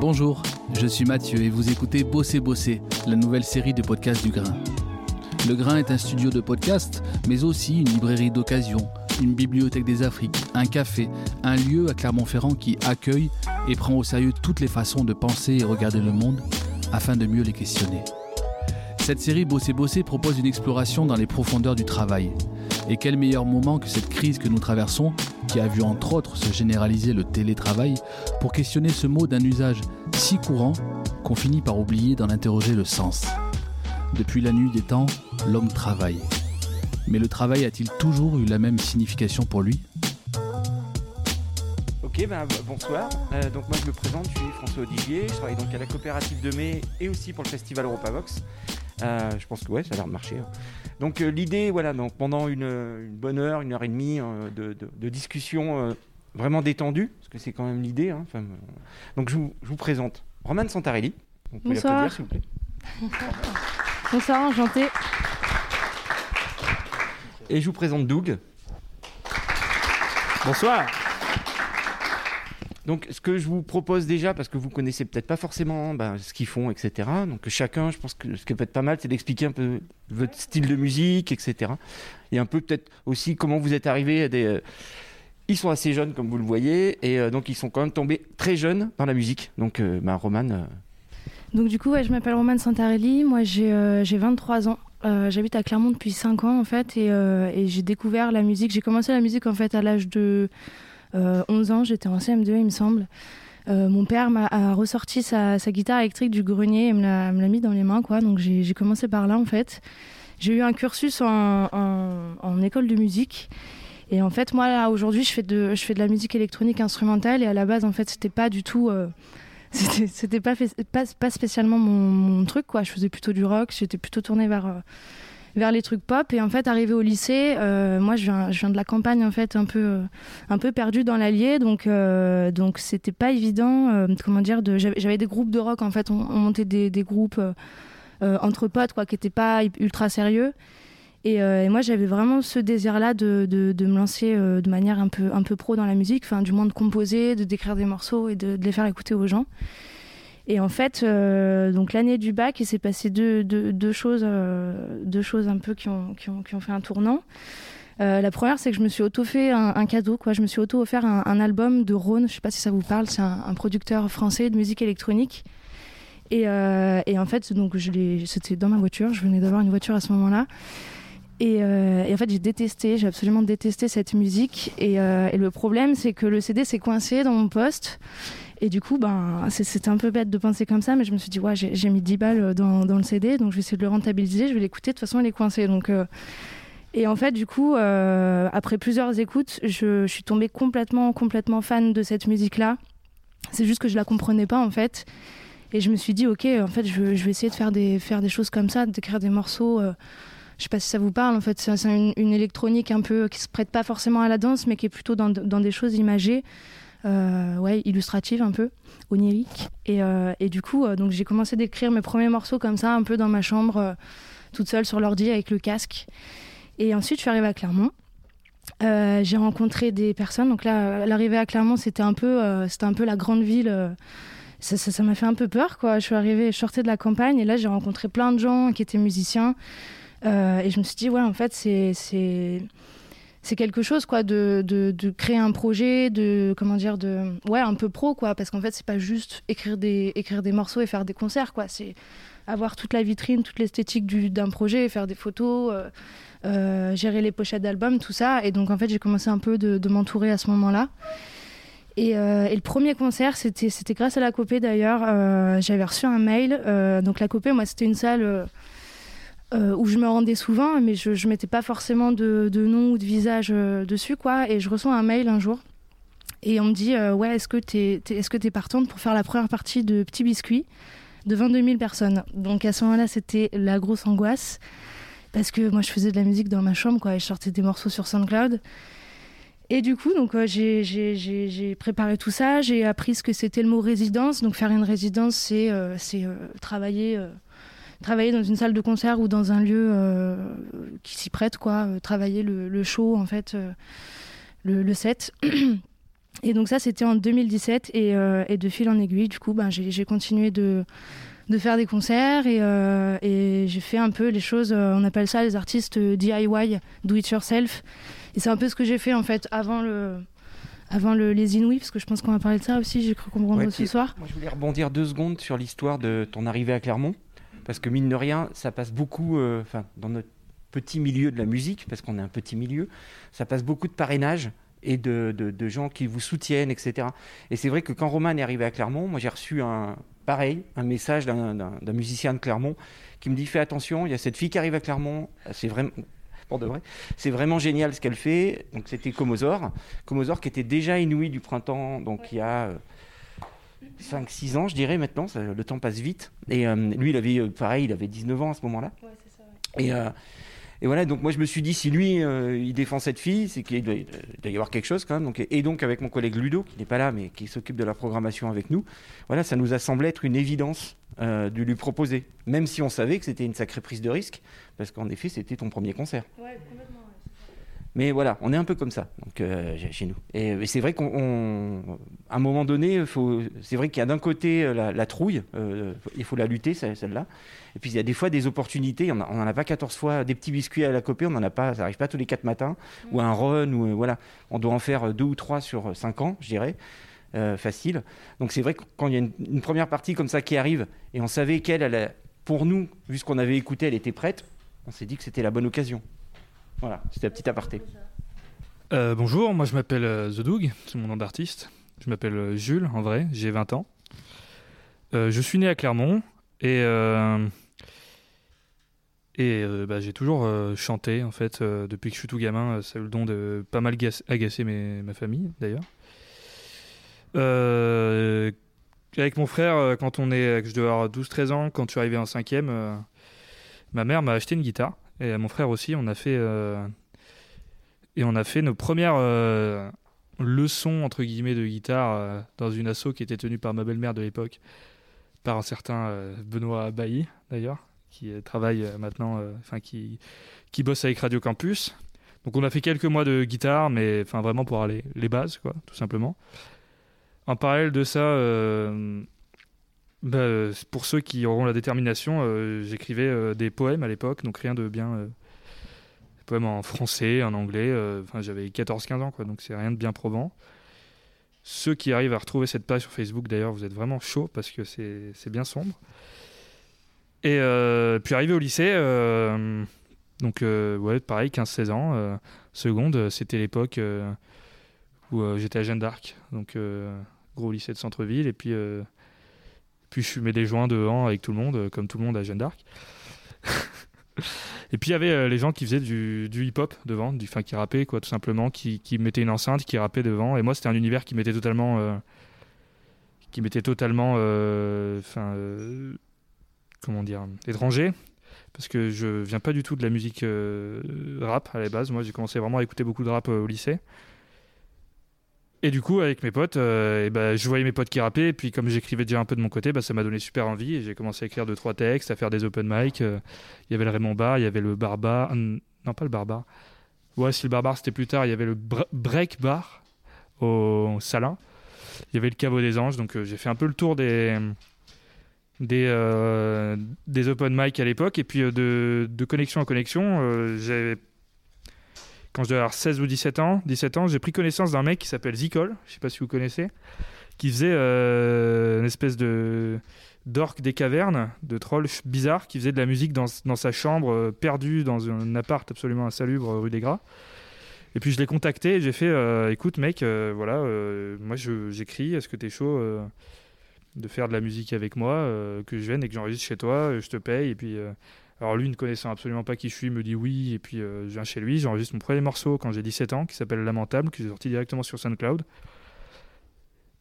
Bonjour, je suis Mathieu et vous écoutez Bosser Bosser, la nouvelle série de podcasts du Grain. Le Grain est un studio de podcast, mais aussi une librairie d'occasion, une bibliothèque des Afriques, un café, un lieu à Clermont-Ferrand qui accueille et prend au sérieux toutes les façons de penser et regarder le monde afin de mieux les questionner. Cette série Bosser Bosser propose une exploration dans les profondeurs du travail. Et quel meilleur moment que cette crise que nous traversons, qui a vu entre autres se généraliser le télétravail, pour questionner ce mot d'un usage si courant qu'on finit par oublier d'en interroger le sens. Depuis la nuit des temps, l'homme travaille. Mais le travail a-t-il toujours eu la même signification pour lui? Ok, ben, bonsoir. Euh, donc moi je me présente, je suis François Odivier, je travaille donc à la coopérative de mai et aussi pour le festival Europavox. Euh, je pense que ouais, ça a l'air de marcher. hein. Donc euh, l'idée, voilà, donc pendant une, une bonne heure, une heure et demie euh, de, de- de discussion vraiment détendue, parce que c'est quand même l'idée. hein, donc je vous, je vous présente Roman Santarelli. Vous pouvez Bonsoir. s'il vous plaît. Bonsoir, enchanté. Et je vous présente Doug. Bonsoir. Donc, ce que je vous propose déjà, parce que vous connaissez peut-être pas forcément ben, ce qu'ils font, etc. Donc, chacun, je pense que ce qui peut être pas mal, c'est d'expliquer un peu votre style de musique, etc. Et un peu peut-être aussi comment vous êtes arrivé euh, Ils sont assez jeunes, comme vous le voyez, et euh, donc ils sont quand même tombés très jeunes dans la musique. Donc, euh, ben, Roman, euh, Donc du coup, ouais, je m'appelle Romane Santarelli, moi j'ai euh, j'ai 23 ans. J'habite à Clermont depuis 5 ans en fait et, j'ai découvert la musique. J'ai commencé la musique en fait à l'âge de 11 ans, j'étais en CM2 il me semble. Euh, mon père m'a a ressorti sa, guitare électrique du grenier et me l'a mis dans les mains quoi. Donc j'ai commencé par là en fait. J'ai eu un cursus en, école de musique. Et en fait, moi, là, aujourd'hui, je fais de, je fais de la musique électronique instrumentale. Et à la base, en fait, c'était pas du tout, euh, c'était, pas, pas, spécialement mon, truc, quoi. Je faisais plutôt du rock. J'étais plutôt tournée vers, euh, vers les trucs pop. Et en fait, arrivé au lycée, euh, moi, je viens, je viens de la campagne, en fait, un peu, euh, un peu perdue dans l'Allier. Donc, euh, donc, c'était pas évident, comment dire, j'avais, des groupes de rock, en fait. On, on montait des, des groupes entre potes, quoi, qui étaient pas ultra sérieux. Et, moi, j'avais vraiment ce désir-là de, de, me lancer de manière un peu, un peu pro dans la musique, enfin, du moins de composer, de d'écrire des morceaux et de les faire écouter aux gens. Et en fait, euh, donc l'année du bac, il s'est passé deux, choses, euh, deux choses un peu qui ont, fait un tournant. Euh, la première, c'est que je me suis auto-fait un, cadeau, quoi. Je me suis auto-offert un, album de Rhône, je sais pas si ça vous parle, c'est un, producteur français de musique électronique. Et, en fait, donc c'était dans ma voiture, je venais d'avoir une voiture à ce moment-là. Et, en fait, j'ai détesté, j'ai absolument détesté cette musique. Et le problème, c'est que le CD s'est coincé dans mon poste. Et du coup, ben, c'était un peu bête de penser comme ça, mais je me suis dit, ouais, j'ai mis 10 balles dans, le CD, donc je vais essayer de le rentabiliser, je vais l'écouter, de toute façon, il est coincé. Donc, euh, et en fait, du coup, euh, après plusieurs écoutes, je, suis tombée complètement, complètement fan de cette musique-là. C'est juste que je la comprenais pas, en fait. Et je me suis dit, ok, en fait, je, vais essayer de faire des, faire des choses comme ça, d'écrire des morceaux. euh, je sais pas si ça vous parle, en fait, c'est une, électronique un peu qui se prête pas forcément à la danse, mais qui est plutôt dans, dans des choses imagées, ouais, illustratives un peu, oniriques. Et, euh, et du coup, euh, donc j'ai commencé d'écrire mes premiers morceaux comme ça, un peu dans ma chambre, euh, toute seule sur l'ordi avec le casque. Et ensuite, je suis arrivée à Clermont. Euh, j'ai rencontré des personnes. Donc là, l'arrivée à Clermont, c'était un peu, euh, c'était un peu la grande ville. euh, ça m'a fait un peu peur, quoi. Je suis arrivée, je sortais de la campagne et là, j'ai rencontré plein de gens qui étaient musiciens. Euh, et je me suis dit, ouais, en fait, c'est c'est quelque chose, quoi, de, de, créer un projet, de comment dire, de ouais, un peu pro, quoi, parce qu'en fait, c'est pas juste écrire des écrire des morceaux et faire des concerts, quoi. C'est avoir toute la vitrine, toute l'esthétique du- d'un projet, faire des photos. euh, euh, gérer les pochettes d'albums, tout ça. Et donc, en fait, j'ai commencé un peu de, m'entourer à ce moment-là. Et, euh, et le premier concert, c'était grâce à la Copé d'ailleurs. J'avais reçu un mail. donc, la Copé, moi, c'était une salle euh, où je me rendais souvent, mais je ne mettais pas forcément de, de nom ou de visage euh, dessus, quoi. Et je reçois un mail un jour. Et on me dit euh, Ouais, est-ce que tu es, est-ce que t'es partante pour faire la première partie de Petit Biscuit de 22 000 personnes? Donc, à ce moment-là, c'était la grosse angoisse parce que moi je faisais de la musique dans ma chambre quoi et je sortais des morceaux sur SoundCloud et du coup donc j'ai- préparé tout ça j'ai appris ce que c'était le mot résidence donc faire une résidence c'est travailler travailler dans une salle de concert ou dans un lieu euh, qui s'y prête quoi euh, travailler le, le show en fait euh, le, 7. Et donc ça, c'était en 2017. Et, et, de fil en aiguille, du coup, ben, j'ai continué de, de faire des concerts et, et j'ai fait un peu les choses, on appelle ça les artistes DIY, do it yourself. Et c'est un peu ce que j'ai fait en fait avant le, avant le, les Inouïs, parce que je pense qu'on va parler de ça aussi, j'ai cru comprendre ce soir. Moi, je voulais rebondir deux secondes sur l'histoire de ton arrivée à Clermont, parce que mine de rien, ça passe beaucoup, euh, enfin, dans notre petit milieu de la musique, parce qu'on est un petit milieu, ça passe beaucoup de parrainage et de, de, gens qui vous soutiennent, etc. Et c'est vrai que quand Roman est arrivé à Clermont, moi j'ai reçu un pareil, un message d'un musicien de Clermont qui me dit fais attention, il y a cette fille qui arrive à Clermont, c'est vraiment pour de vrai. C'est vraiment génial ce qu'elle fait. Donc c'était Comosor. Comosor qui était déjà inouï du printemps, donc il y a 5-6 euh, ans, je dirais maintenant. le temps passe vite. Et euh, lui, il avait, euh, pareil, il avait 19 ans à ce moment-là. Et, et, voilà, donc moi je me suis dit, si lui, il défend cette fille, c'est qu'il doit, y avoir quelque chose quand même. Donc, et donc avec mon collègue Ludo, qui n'est pas là, mais qui s'occupe de la programmation avec nous, voilà, ça nous a semblé être une évidence de lui proposer. Même si on savait que c'était une sacrée prise de risque, parce qu'en effet, c'était ton premier concert. Ouais, complètement. Mais voilà, on est un peu comme ça donc, euh, chez nous. Et, c'est vrai qu'à un moment donné, c'est vrai qu'il y a d'un côté euh, la, trouille, euh, il faut la lutter, celle-là. Et puis il y a des fois des opportunités, on n'en a pas 14 fois, des petits biscuits à la copée, on n'en a pas, ça n'arrive pas tous les 4 matins, mm. ou un run, ou voilà. On doit en faire deux ou trois sur 5 ans, je dirais. facile. Donc c'est vrai que quand il y a une, première partie comme ça qui arrive, et on savait qu'elle, pour nous, vu ce qu'on avait écouté, elle était prête, on s'est dit que c'était la bonne occasion. Voilà, c'était un petit aparté. Euh, bonjour, moi je m'appelle euh, The Doug, c'est mon nom d'artiste. Je m'appelle euh, Jules, en vrai, j'ai 20 ans. je suis né à Clermont et, et bah, j'ai toujours chanté, en fait, depuis que je suis tout gamin. ça a eu le don de pas mal agacer ma famille, d'ailleurs. avec mon frère, quand on est, je devais avoir 12-13 ans, quand je suis arrivé en 5e, ma mère m'a acheté une guitare et mon frère aussi. On a fait euh, et on a fait nos premières euh, leçons entre guillemets de guitare euh, dans une asso qui était tenue par ma belle-mère de l'époque, par un certain Benoît Bailly d'ailleurs, qui travaille maintenant, enfin qui qui bosse avec Radio Campus. Donc on a fait quelques mois de guitare, mais enfin vraiment pour aller les bases quoi, tout simplement. En parallèle de ça bah, euh, pour ceux qui auront la détermination, euh, j'écrivais euh, des poèmes à l'époque, donc rien de bien. des poèmes en français, en anglais. Enfin, j'avais 14-15 ans, quoi, donc c'est rien de bien probant. Ceux qui arrivent à retrouver cette page sur Facebook, d'ailleurs, vous êtes vraiment chaud parce que c'est bien sombre. Et puis arrivé au lycée, donc ouais, pareil, 15-16 ans, seconde, c'était l'époque où j'étais à Jeanne d'Arc, donc gros lycée de centre-ville, et puis puis je fumais des joints devant avec tout le monde, euh, comme tout le monde à Jeanne d'Arc. et puis il y avait euh, les gens qui faisaient du, hip-hop devant, du, enfin qui rappaient quoi, tout simplement, qui, mettaient une enceinte, qui rappaient devant. Et moi, c'était un univers qui m'était totalement, euh, qui m'était totalement, comment dire, étranger, parce que je viens pas du tout de la musique rap à la base. Moi, j'ai commencé vraiment à écouter beaucoup de rap au lycée. Et du coup, avec mes potes, euh, bah, je voyais mes potes qui rappaient, et puis comme j'écrivais déjà un peu de mon côté, bah, ça m'a donné super envie, et j'ai commencé à écrire deux, trois textes, à faire des open mic. Euh, il y avait le Raymond Bar, il y avait le Barbare, non pas le Barbare, ouais, si le Barbare c'était plus tard, il y avait le Break Bar au Salin, il y avait le Caveau des Anges, donc euh, j'ai fait un peu le tour des, des, des open mic à l'époque, et puis de, de, connexion en connexion, j'avais quand je devais avoir 16 ou 17 ans, 17 ans, j'ai pris connaissance d'un mec qui s'appelle Zicol, je sais pas si vous connaissez, qui faisait euh, une espèce de d'orc des cavernes, de troll bizarre, qui faisait de la musique dans, dans sa chambre, euh, perdu dans un appart absolument insalubre rue des Gras. Et puis je l'ai contacté et j'ai fait euh, écoute mec, voilà, moi j'écris, est-ce que tu es chaud de faire de la musique avec moi, que je vienne et que j'enregistre chez toi, je te paye et puis alors lui, ne connaissant absolument pas qui je suis, me dit oui, et puis euh, je viens chez lui, j'enregistre mon premier morceau quand j'ai 17 ans, qui s'appelle Lamentable, qui est sorti directement sur SoundCloud.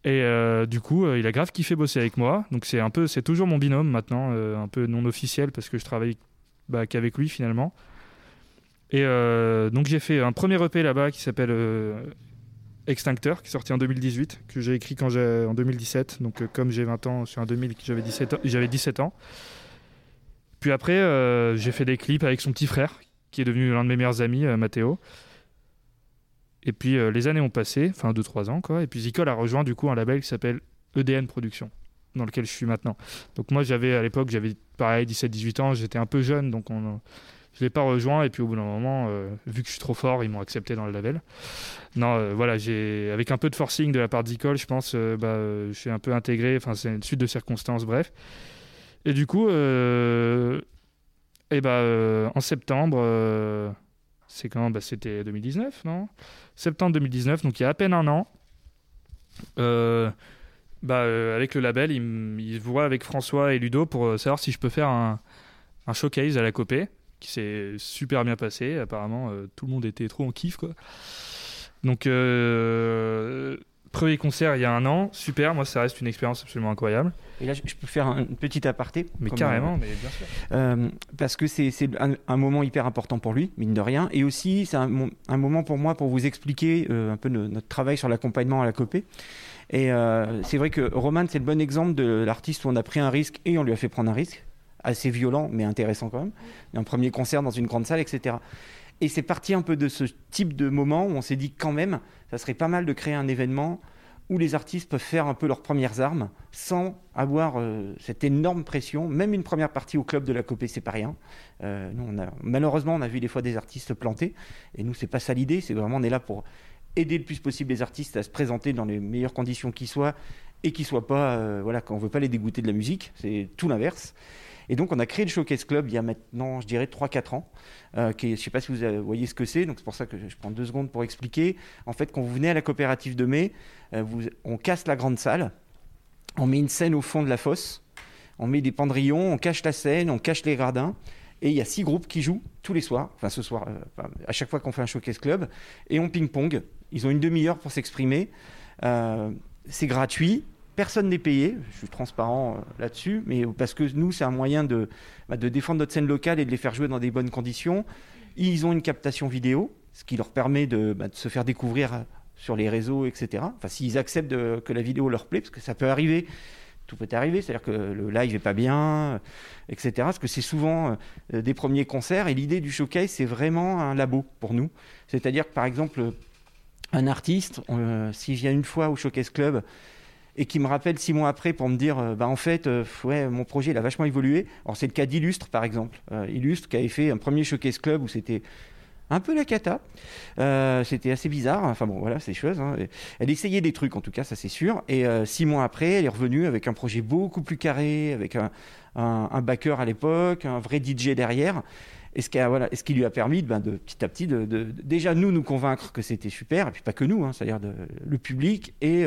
Et euh, du coup, euh, il a grave kiffé bosser avec moi. Donc c'est un peu, c'est toujours mon binôme maintenant, un peu non officiel parce que je travaille bah, qu'avec lui finalement. Et donc j'ai fait un premier EP là-bas qui s'appelle Extincteur, qui est sorti en 2018, que j'ai écrit quand j'ai en 2017. Donc comme j'ai 20 ans, sur un 2000, j'avais 17 j'avais 17 ans. Puis après, euh, j'ai fait des clips avec son petit frère, qui est devenu l'un de mes meilleurs amis, euh, Mathéo. Et puis les années ont passé, enfin 2-3 ans quoi. Et puis Zicol a rejoint du coup un label qui s'appelle EDN Productions dans lequel je suis maintenant. Donc moi j'avais à l'époque j'avais pareil 17-18 ans, j'étais un peu jeune donc on, je l'ai pas rejoint et puis au bout d'un moment vu que je suis trop fort ils m'ont accepté dans le label. Non voilà avec un peu de forcing de la part d'Icole je pense bah, je suis un peu intégré enfin c'est une suite de circonstances bref. Et du coup et bah, en septembre c'est quand? Bah, C'était 2019, non? Septembre 2019, donc il y a à peine un an. Euh, bah, euh, avec le label, il, il voit avec François et Ludo pour euh, savoir si je peux faire un, un showcase à la Copé, qui s'est super bien passé. Apparemment, tout le monde était trop en kiff. Quoi. Donc, Premier concert il y a un an, super, moi ça reste une expérience absolument incroyable. Et là, je peux faire un petit aparté. Mais carrément, euh, mais bien sûr. Euh, parce que c'est un, moment hyper important pour lui, mine de rien. Et aussi, c'est un, moment pour moi pour vous expliquer euh, un peu notre travail sur l'accompagnement à la copée. Et c'est vrai que Roman, c'est le bon exemple de l'artiste où on a pris un risque et on lui a fait prendre un risque, assez violent, mais intéressant quand même. Un premier concert dans une grande salle, etc. Et c'est parti un peu de ce type de moment où on s'est dit quand même, ça serait pas mal de créer un événement où les artistes peuvent faire un peu leurs premières armes sans avoir euh, cette énorme pression. Même une première partie au club de la Copée, c'est pas rien. Euh, nous, malheureusement, on a vu des fois des artistes planter, et nous, c'est pas ça l'idée. C'est vraiment, on est là pour aider le plus possible les artistes à se présenter dans les meilleures conditions qui soient et qui soient pas, euh, voilà, qu'on veut pas les dégoûter de la musique. C'est tout l'inverse. Et donc, on a créé le Showcase Club il y a maintenant, je dirais, 3-4 ans. Euh, je ne sais pas si vous voyez ce que c'est, donc c'est pour ça que je prends deux secondes pour expliquer. En fait, quand vous venez à la coopérative de mai, euh, on casse la grande salle, on met une scène au fond de la fosse, on met des pendrillons, on cache la scène, on cache les gradins. Et il y a six groupes qui jouent tous les soirs, enfin ce soir, euh, à chaque fois qu'on fait un showcase club, et on ping-pong. Ils ont une demi-heure pour s'exprimer. c'est gratuit, Personne n'est payé, je suis transparent euh, là-dessus, mais parce que nous, c'est un moyen de, bah, de défendre notre scène locale et de les faire jouer dans des bonnes conditions. Ils ont une captation vidéo, ce qui leur permet de, bah, se faire découvrir euh, sur les réseaux, etc. Enfin, s'ils acceptent que la vidéo leur plaît, parce que ça peut arriver, tout peut arriver, c'est-à-dire que le live n'est pas bien, euh, etc. Parce que c'est souvent des premiers concerts, et l'idée du showcase, c'est vraiment un labo pour nous. C'est-à-dire que, par exemple, un artiste, s'il vient une fois au Showcase Club, et qui me rappelle six mois après pour me dire euh, bah en fait euh, ouais mon projet il a vachement évolué. Alors c'est le cas d'Illustre par exemple euh, Illustre qui avait fait un premier showcase club où c'était un peu la cata. C'était assez bizarre. Enfin bon voilà ces choses hein. elle essayait des trucs en tout cas ça c'est sûr. Et six mois après elle est revenue avec un projet beaucoup plus carré avec un, un, backer à l'époque un vrai DJ derrière. Et ce qui, a, voilà, ce qui lui a permis ben, de petit à petit de, déjà nous nous convaincre que c'était super. Et puis pas que nous hein, c'est-à-dire le public et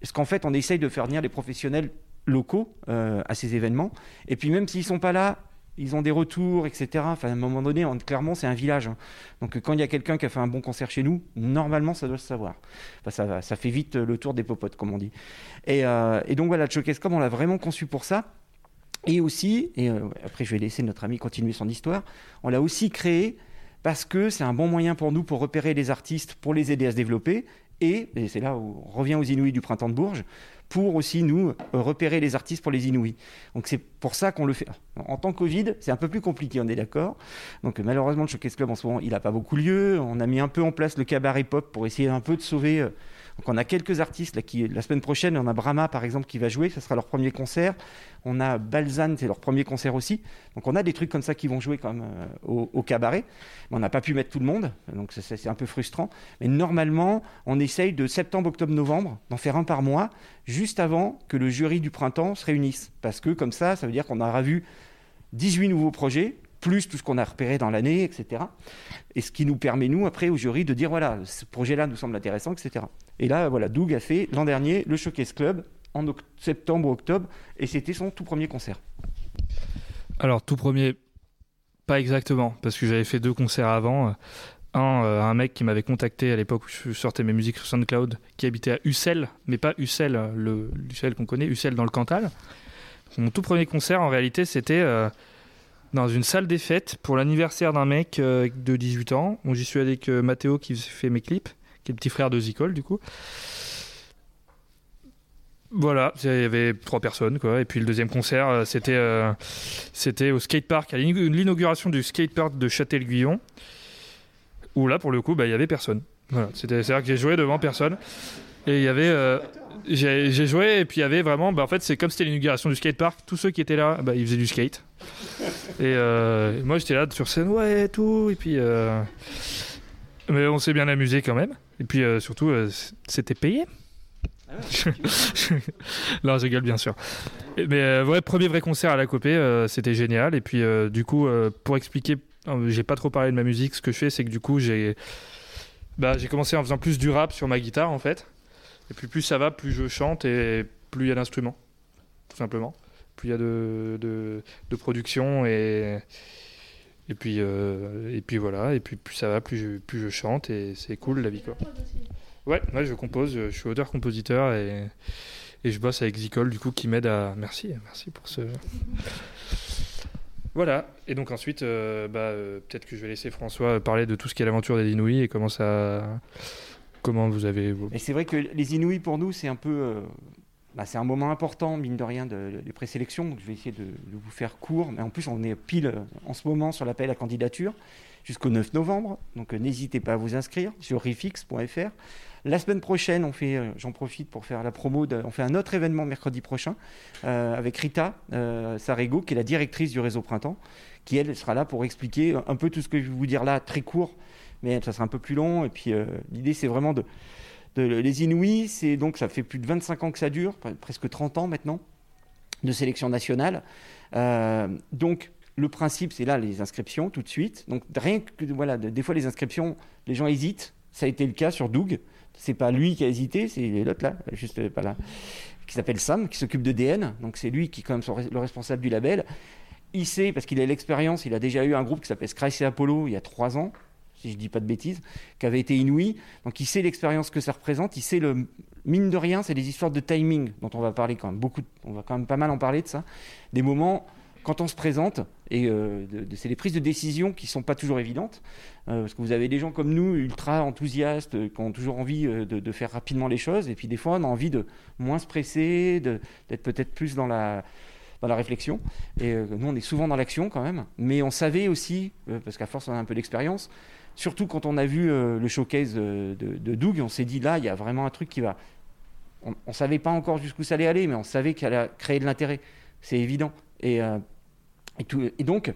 parce qu'en fait, on essaye de faire venir les professionnels locaux euh, à ces événements. Et puis même s'ils sont pas là, ils ont des retours, etc. Enfin, à un moment donné, clairement, c'est un village. Hein. Donc quand il y a quelqu'un qui a fait un bon concert chez nous, normalement, ça doit se savoir. ça, ça, fait vite le tour des popotes, comme on dit. Et, euh, donc voilà, Club, on l'a vraiment conçu pour ça. Et aussi, et euh, après je vais laisser notre ami continuer son histoire, on l'a aussi créé parce que c'est un bon moyen pour nous pour repérer les artistes, pour les aider à se développer, et, c'est là où on revient aux Inouïs du printemps de Bourges, pour aussi nous repérer les artistes pour les Inouïs. Donc c'est pour ça qu'on le fait. En tant que Covid, c'est un peu plus compliqué, on est d'accord. Donc malheureusement, le Showcase Club en ce moment, il n'a pas beaucoup lieu. On a mis un peu en place le cabaret pop pour essayer un peu de sauver euh, donc on a quelques artistes la semaine prochaine, on a Brahma par exemple qui va jouer, ce sera leur premier concert. On a Balzane, c'est leur premier concert aussi. Donc on a des trucs comme ça qui vont jouer euh, au, cabaret. On n'a pas pu mettre tout le monde, donc c'est un peu frustrant. Mais normalement, on essaye de septembre, octobre, novembre d'en faire un par mois, juste avant que le jury du printemps se réunisse. Parce que comme ça, ça veut dire qu'on aura vu 18 nouveaux projets plus tout ce qu'on a repéré dans l'année, etc. Et ce qui nous permet, nous, après, au jury, de dire, voilà, ce projet-là nous semble intéressant, etc. Et là, voilà, Doug a fait l'an dernier le Showcase Club en septembre, octobre, et c'était son tout premier concert. Alors, tout premier, pas exactement, parce que j'avais fait deux concerts avant. Un, euh, un mec qui m'avait contacté à l'époque où je sortais mes musiques sur SoundCloud, qui habitait à Ussel, mais pas Ussel, le Ussel qu'on connaît, Ussel dans le Cantal. Mon tout premier concert, en réalité, c'était euh, dans une salle des fêtes pour l'anniversaire d'un mec euh, de 18 ans. J'y suis allé avec euh, Mathéo qui fait mes clips, qui est le petit frère de Zicole du coup. Voilà, il y avait trois personnes quoi. Et puis le deuxième concert, euh, c'était c'était au skatepark, à l'inauguration du skatepark de Châtel-Guyon, où là pour le coup, bah, il y avait personne. C'était, c'est-à-dire que j'ai joué devant personne. Et il y avait. euh, j'ai, joué et puis il y avait vraiment. Bah, en fait, c'est comme c'était l'inauguration du skatepark. Tous ceux qui étaient là, bah, ils faisaient du skate. Et euh, moi, j'étais là sur scène, ouais, tout. Et puis. euh, mais on s'est bien amusé quand même. Et puis euh, surtout, euh, c'était payé. non, je rigole bien sûr. Mais euh, ouais, premier vrai concert à la Copé, euh, c'était génial. Et puis du coup, pour expliquer, j'ai pas trop parlé de ma musique. Ce que je fais, c'est que du coup, j'ai bah, j'ai commencé en faisant plus du rap sur ma guitare en fait. Et puis plus ça va, plus je chante et plus il y a d'instruments, tout simplement. Plus il y a de, de, de production et et puis euh, et puis voilà. Et puis plus ça va, plus je, plus je chante et c'est cool la vie quoi. Ouais, ouais, je compose, je suis auteur-compositeur et, et je bosse avec Zicole du coup qui m'aide à. Merci, merci pour ce. Voilà, et donc ensuite, euh, bah, euh, peut-être que je vais laisser François parler de tout ce qui est l'aventure des Inouïs et comment ça. Comment vous avez. Et c'est vrai que les Inouïs, pour nous, c'est un peu. Bah, c'est un moment important, mine de rien, de- des présélections. Donc je vais essayer de, de vous faire court. Mais en plus, on est pile euh, en ce moment sur l'appel à candidature jusqu'au 9 novembre. Donc euh, n'hésitez pas à vous inscrire sur rifix.fr. La semaine prochaine, euh, j'en profite pour faire la promo, de- on fait un autre événement mercredi prochain avec Rita euh, Sarego, qui est la directrice du réseau Printemps, qui elle sera là pour expliquer un peu tout ce que je vais vous dire là, très court, mais ça sera un peu plus long. Et puis l'idée, c'est vraiment de, les Inouïs, c'est donc ça fait plus de 25 ans que ça dure, pre- presque 30 ans maintenant de sélection nationale. Euh, donc le principe, c'est là les inscriptions tout de suite. Donc rien que voilà, de- des fois les inscriptions, les gens hésitent. Ça a été le cas sur Doug. C'est pas lui qui a hésité, c'est l'autre là, juste euh, pas là, qui s'appelle Sam, qui s'occupe de DN. Donc c'est lui qui est quand même son le responsable du label. Il sait parce qu'il a l'expérience. Il a déjà eu un groupe qui s'appelle Scratch et Apollo il y a trois ans, si je dis pas de bêtises, qui avait été inouï. Donc il sait l'expérience que ça représente. Il sait le mine de rien, c'est des histoires de timing dont on va parler quand même beaucoup. On va quand même pas mal en parler de ça. Des moments quand on se présente et euh, c'est les prises de décision qui sont pas toujours évidentes euh, parce que vous avez des gens comme nous ultra enthousiastes euh, qui ont toujours envie de, de faire rapidement les choses et puis des fois on a envie de moins se presser, d'être peut-être plus dans la dans la réflexion. Et nous, on est souvent dans l'action quand même. Mais on savait aussi, parce qu'à force, on a un peu d'expérience, surtout quand on a vu euh, le showcase euh, de, Doug, on s'est dit là, il y a vraiment un truc qui va. On ne savait pas encore jusqu'où ça allait aller, mais on savait qu'elle allait créer de l'intérêt. C'est évident. Et, euh, donc,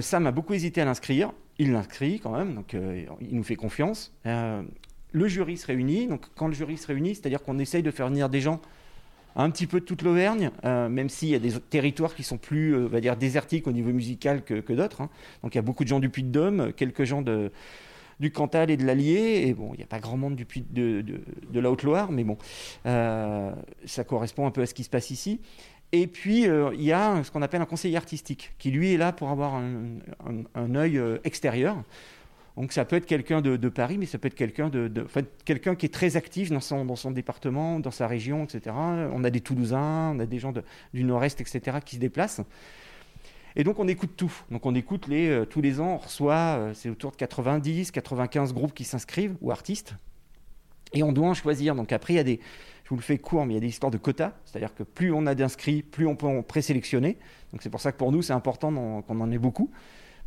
Sam a beaucoup hésité à l'inscrire. Il l'inscrit quand même, donc il nous fait confiance. Le jury se réunit. Donc, quand le jury se réunit, c'est-à-dire qu'on essaye de faire venir des gens un petit peu de toute l'Auvergne, euh, même s'il y a des territoires qui sont plus, euh, dire, désertiques au niveau musical que, d'autres. hein. Donc il y a beaucoup de gens du Puy-de-Dôme, quelques gens du Cantal et de l'Allier, et bon, il n'y a pas grand monde du de, la Haute-Loire, mais bon, euh, ça correspond un peu à ce qui se passe ici. Et puis, il y a ce qu'on appelle un conseiller artistique, qui lui est là pour avoir un, œil extérieur. Donc ça peut être quelqu'un de, Paris, mais ça peut être quelqu'un enfin, quelqu'un qui est très actif dans son, département, dans sa région, etc. On a des Toulousains, on a des gens du Nord-Est, etc. qui se déplacent. Et donc on écoute tout. Donc on écoute euh, tous les ans, on reçoit, euh, c'est autour de 90, 95 groupes qui s'inscrivent, ou artistes. Et on doit en choisir. Donc après, il y a des, je vous le fais court, mais il y a des histoires de quotas. C'est-à-dire que plus on a d'inscrits, plus on peut en présélectionner. Donc c'est pour ça que pour nous, c'est important qu'on en ait beaucoup.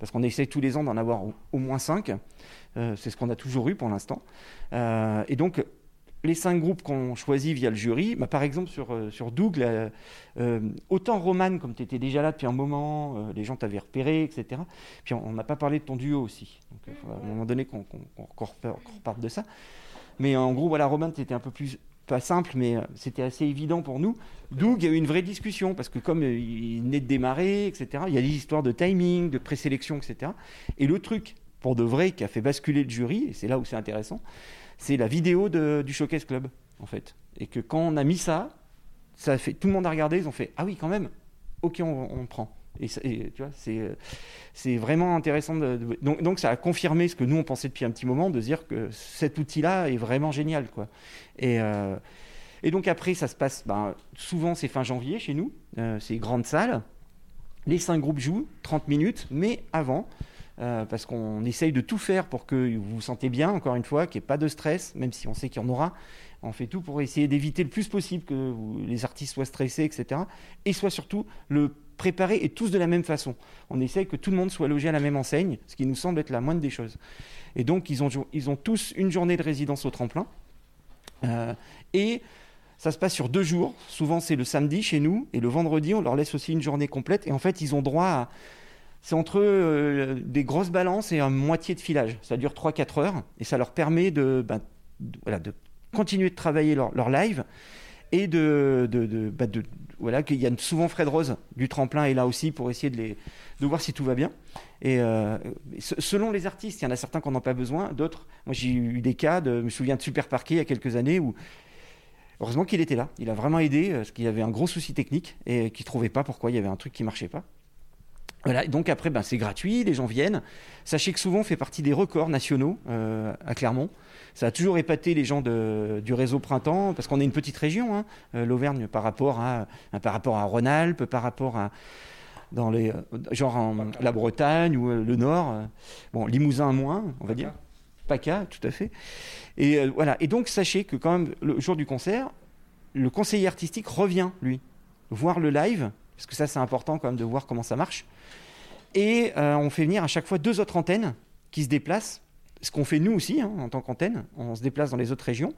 Parce qu'on essaie tous les ans d'en avoir au, moins 5. c'est ce qu'on a toujours eu pour l'instant. Euh, et donc, les cinq groupes qu'on choisit via le jury, bah, par exemple sur, euh, sur Doug, euh, autant Roman, comme tu étais déjà là depuis un moment, euh, les gens t'avaient repéré, etc. Puis on n'a pas parlé de ton duo aussi. Donc à un moment donné qu'on qu'on- qu'on- qu'on repart- qu'on reparte de ça. Mais en gros, voilà, Roman, c'était un peu plus, pas simple, mais euh, c'était assez évident pour nous. Doug, il y a eu une vraie discussion, parce que comme euh, il venait de démarrer, etc., il y a des histoires de timing, de présélection, etc. Et le truc, pour de vrai, qui a fait basculer le jury, et c'est là où c'est intéressant, c'est la vidéo de- du Showcase Club, en fait. Et que quand on a mis ça, ça a fait, tout le monde a regardé, ils ont fait Ah oui, quand même, ok, on, on prend. Et, tu vois, c'est, euh, vraiment intéressant. Donc, donc ça a confirmé ce que nous on pensait depuis un petit moment, de dire que cet outil-là est vraiment génial. Quoi. Et, euh, et donc après, ça se passe, ben, souvent c'est fin janvier chez nous, euh, c'est grande salle. Les cinq groupes jouent 30 minutes, mais avant, euh, parce qu'on essaye de tout faire pour que vous vous sentez bien, encore une fois, qu'il n'y ait pas de stress, même si on sait qu'il y en aura. On fait tout pour essayer d'éviter le plus possible que les artistes soient stressés, etc. Et soit surtout le préparer et tous de la même façon. On essaye que tout le monde soit logé à la même enseigne, ce qui nous semble être la moindre des choses. Et donc, ils ont, ils ont tous une journée de résidence au tremplin. Euh, et ça se passe sur deux jours. Souvent, c'est le samedi chez nous. Et le vendredi, on leur laisse aussi une journée complète. Et en fait, ils ont droit à. C'est entre euh, des grosses balances et un moitié de filage. Ça dure 3-4 heures. Et ça leur permet de, ben, voilà, de continuer de travailler leur, leur live et bah de voilà qu'il y a souvent Fred Rose du tremplin est là aussi pour essayer de voir si tout va bien et euh, selon les artistes il y en a certains qui n'en ont pas besoin d'autres moi j'ai eu des cas je me souviens de Super Parquet il y a quelques années où heureusement qu'il était là il a vraiment aidé parce qu'il y avait un gros souci technique et qu'il trouvait pas pourquoi il y avait un truc qui marchait pas voilà, donc après, ben, c'est gratuit, les gens viennent. Sachez que souvent, on fait partie des records nationaux euh, à Clermont. Ça a toujours épaté les gens du réseau Printemps, parce qu'on est une petite région, hein, euh, l'Auvergne, par rapport à, euh, par rapport à Rhône-Alpes, par rapport à dans les, genre en, la Bretagne ou le Nord. bon, Limousin moins, on va dire. PACA, tout à fait. Et voilà. Et donc, sachez que quand même, le jour du concert, le conseiller artistique revient, lui, voir le live, parce que ça, c'est important quand même de voir comment ça marche. Et euh, on fait venir à chaque fois deux autres antennes qui se déplacent. Ce qu'on fait nous aussi hein, en tant qu'antenne, on se déplace dans les autres régions.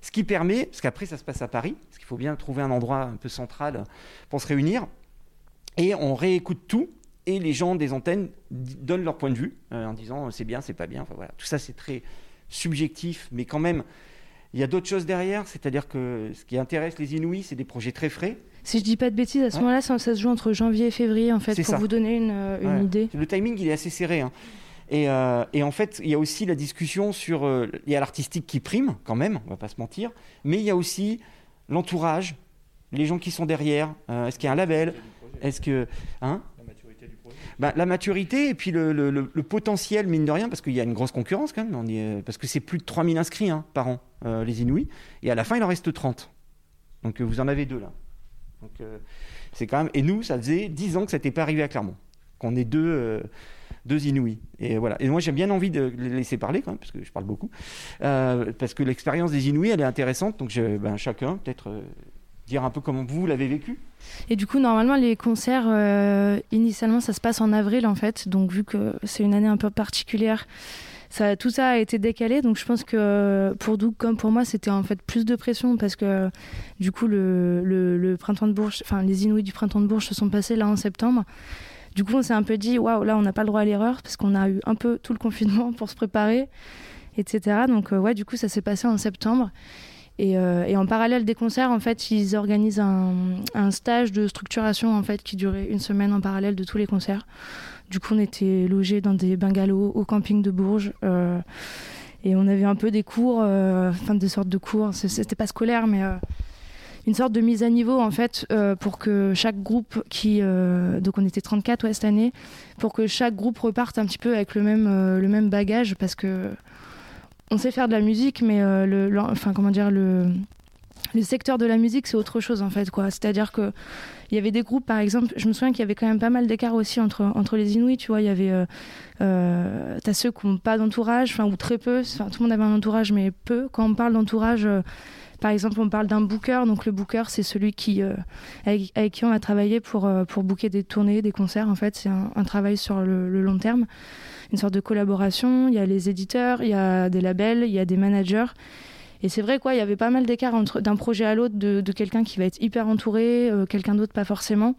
Ce qui permet, parce qu'après ça se passe à Paris, parce qu'il faut bien trouver un endroit un peu central pour se réunir. Et on réécoute tout et les gens des antennes donnent leur point de vue euh, en disant c'est bien, c'est pas bien. Enfin, voilà. Tout ça c'est très subjectif, mais quand même il y a d'autres choses derrière, c'est-à-dire que ce qui intéresse les Inuits, c'est des projets très frais. Si je dis pas de bêtises, à ce moment-là, ça, se joue entre janvier et février, en fait, pour vous donner une, euh, idée. Le timing, il est assez serré. Hein. Euh, et, en fait, il y a aussi la discussion sur. Euh, il y a l'artistique qui prime, quand même, on va pas se mentir, mais il y a aussi l'entourage, les gens qui sont derrière. Est-ce qu'il y a un label? Est-ce que. Hein? Bah, la maturité et puis le, potentiel, mine de rien, parce qu'il y a une grosse concurrence quand même, parce que c'est plus de 3000 inscrits hein, par an, euh, les Inuits, et à la fin, il en reste 30. Donc euh, vous en avez deux là. Donc, euh, c'est quand même... Et nous, ça faisait 10 ans que ça n'était pas arrivé à Clermont, qu'on est deux, deux Inuits. Et, voilà. et moi, j'ai bien envie de les laisser parler quand même, parce que je parle beaucoup, parce que l'expérience des Inuits, elle est intéressante, donc ben, chacun, peut-être dire un peu comment vous l'avez vécu Et du coup, normalement, les concerts, euh, initialement, ça se passe en avril, en fait. Donc, vu que c'est une année un peu particulière, tout ça a été décalé. Donc, je pense que pour Doug, comme pour moi, c'était en fait plus de pression parce que, du coup, le, le, printemps de Bourges, enfin, les Inuits du printemps de Bourges se sont passés là en septembre. Du coup, on s'est un peu dit, waouh, là, on n'a pas le droit à l'erreur parce qu'on a eu un peu tout le confinement pour se préparer, etc. Donc, euh, ouais, du coup, ça s'est passé en septembre. Euh, et, en parallèle des concerts, en fait, ils organisent un, stage de structuration en fait qui durait une semaine en parallèle de tous les concerts. Du coup, on était logés dans des bungalows au camping de Bourges. Euh, et on avait un peu des cours, euh, enfin des sortes de cours. C'était pas scolaire, mais une sorte de mise à niveau en fait pour que chaque groupe qui donc on était 34 ouais, cette année pour que chaque groupe reparte un petit peu avec le même le même bagage parce que on sait faire de la musique, mais euh, le, enfin comment dire le le secteur de la musique, c'est autre chose en fait, quoi. C'est-à-dire que il y avait des groupes, par exemple, je me souviens qu'il y avait quand même pas mal d'écart aussi entre, entre les Inuits, tu vois. Il y avait, euh, euh t'as ceux qui n'ont pas d'entourage, enfin, ou très peu, enfin, tout le monde avait un entourage, mais peu. Quand on parle d'entourage, euh, par exemple, on parle d'un booker, donc le booker, c'est celui qui, avec, qui on va travailler pour, pour booker des tournées, des concerts, en fait, c'est un, travail sur le long terme une sorte de collaboration. Il y a les éditeurs, il y a des labels, il y a des managers. Et c'est vrai quoi, il y avait pas mal d'écart d'un projet à l'autre de, quelqu'un qui va être hyper entouré, euh, quelqu'un d'autre pas forcément.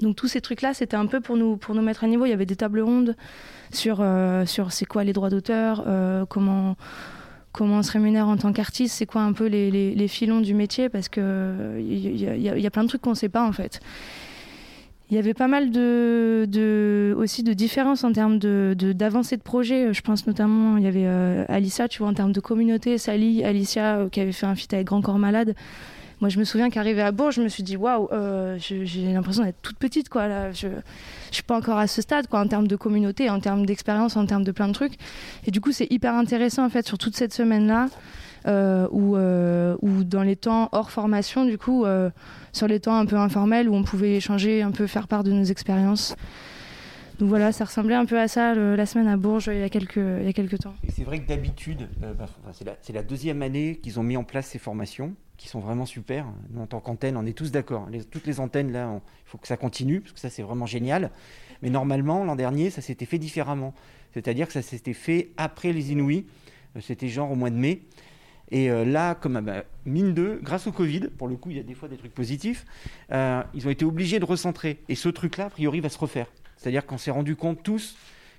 Donc tous ces trucs-là, c'était un peu pour nous pour nous mettre à niveau. Il y avait des tables rondes sur euh, sur c'est quoi les droits d'auteur, euh, comment comment on se rémunère en tant qu'artiste, c'est quoi un peu les, les, filons du métier, parce que il y, y, a plein de trucs qu'on ne sait pas en fait. Il y avait pas mal de, aussi de différences en termes de, d'avancée de, projet. Je pense notamment, il y avait euh, Alicia, tu vois, en termes de communauté, Sally, Alicia, euh, qui avait fait un feat avec Grand Corps Malade. Moi, je me souviens qu'arrivé à Bourges, je me suis dit, waouh, euh, j'ai l'impression d'être toute petite, quoi. Là, je, je suis pas encore à ce stade, quoi, en termes de communauté, en termes d'expérience, en termes de plein de trucs. Et du coup, c'est hyper intéressant, en fait, sur toute cette semaine-là. Euh, ou, euh, dans les temps hors formation, du coup, euh, sur les temps un peu informels où on pouvait échanger, un peu faire part de nos expériences. Donc voilà, ça ressemblait un peu à ça la semaine à Bourges il y a quelques, il y quelques temps. C'est vrai que d'habitude, bah, c'est la, deuxième année qu'ils ont mis en place ces formations qui sont vraiment super. Nous, en tant qu'antenne, on est tous d'accord. Toutes les antennes, là, il faut que ça continue, parce que ça, c'est vraiment génial. Mais normalement, l'an dernier, ça s'était fait différemment. C'est-à-dire que ça s'était fait après les Inouïs. Euh, C'était genre au mois de mai. Et euh, là, comme ah bah, mine de, grâce au Covid, pour le coup, il y a des fois des trucs positifs, euh, ils ont été obligés de recentrer. Et ce truc-là, a priori, va se refaire. C'est-à-dire qu'on s'est rendu compte tous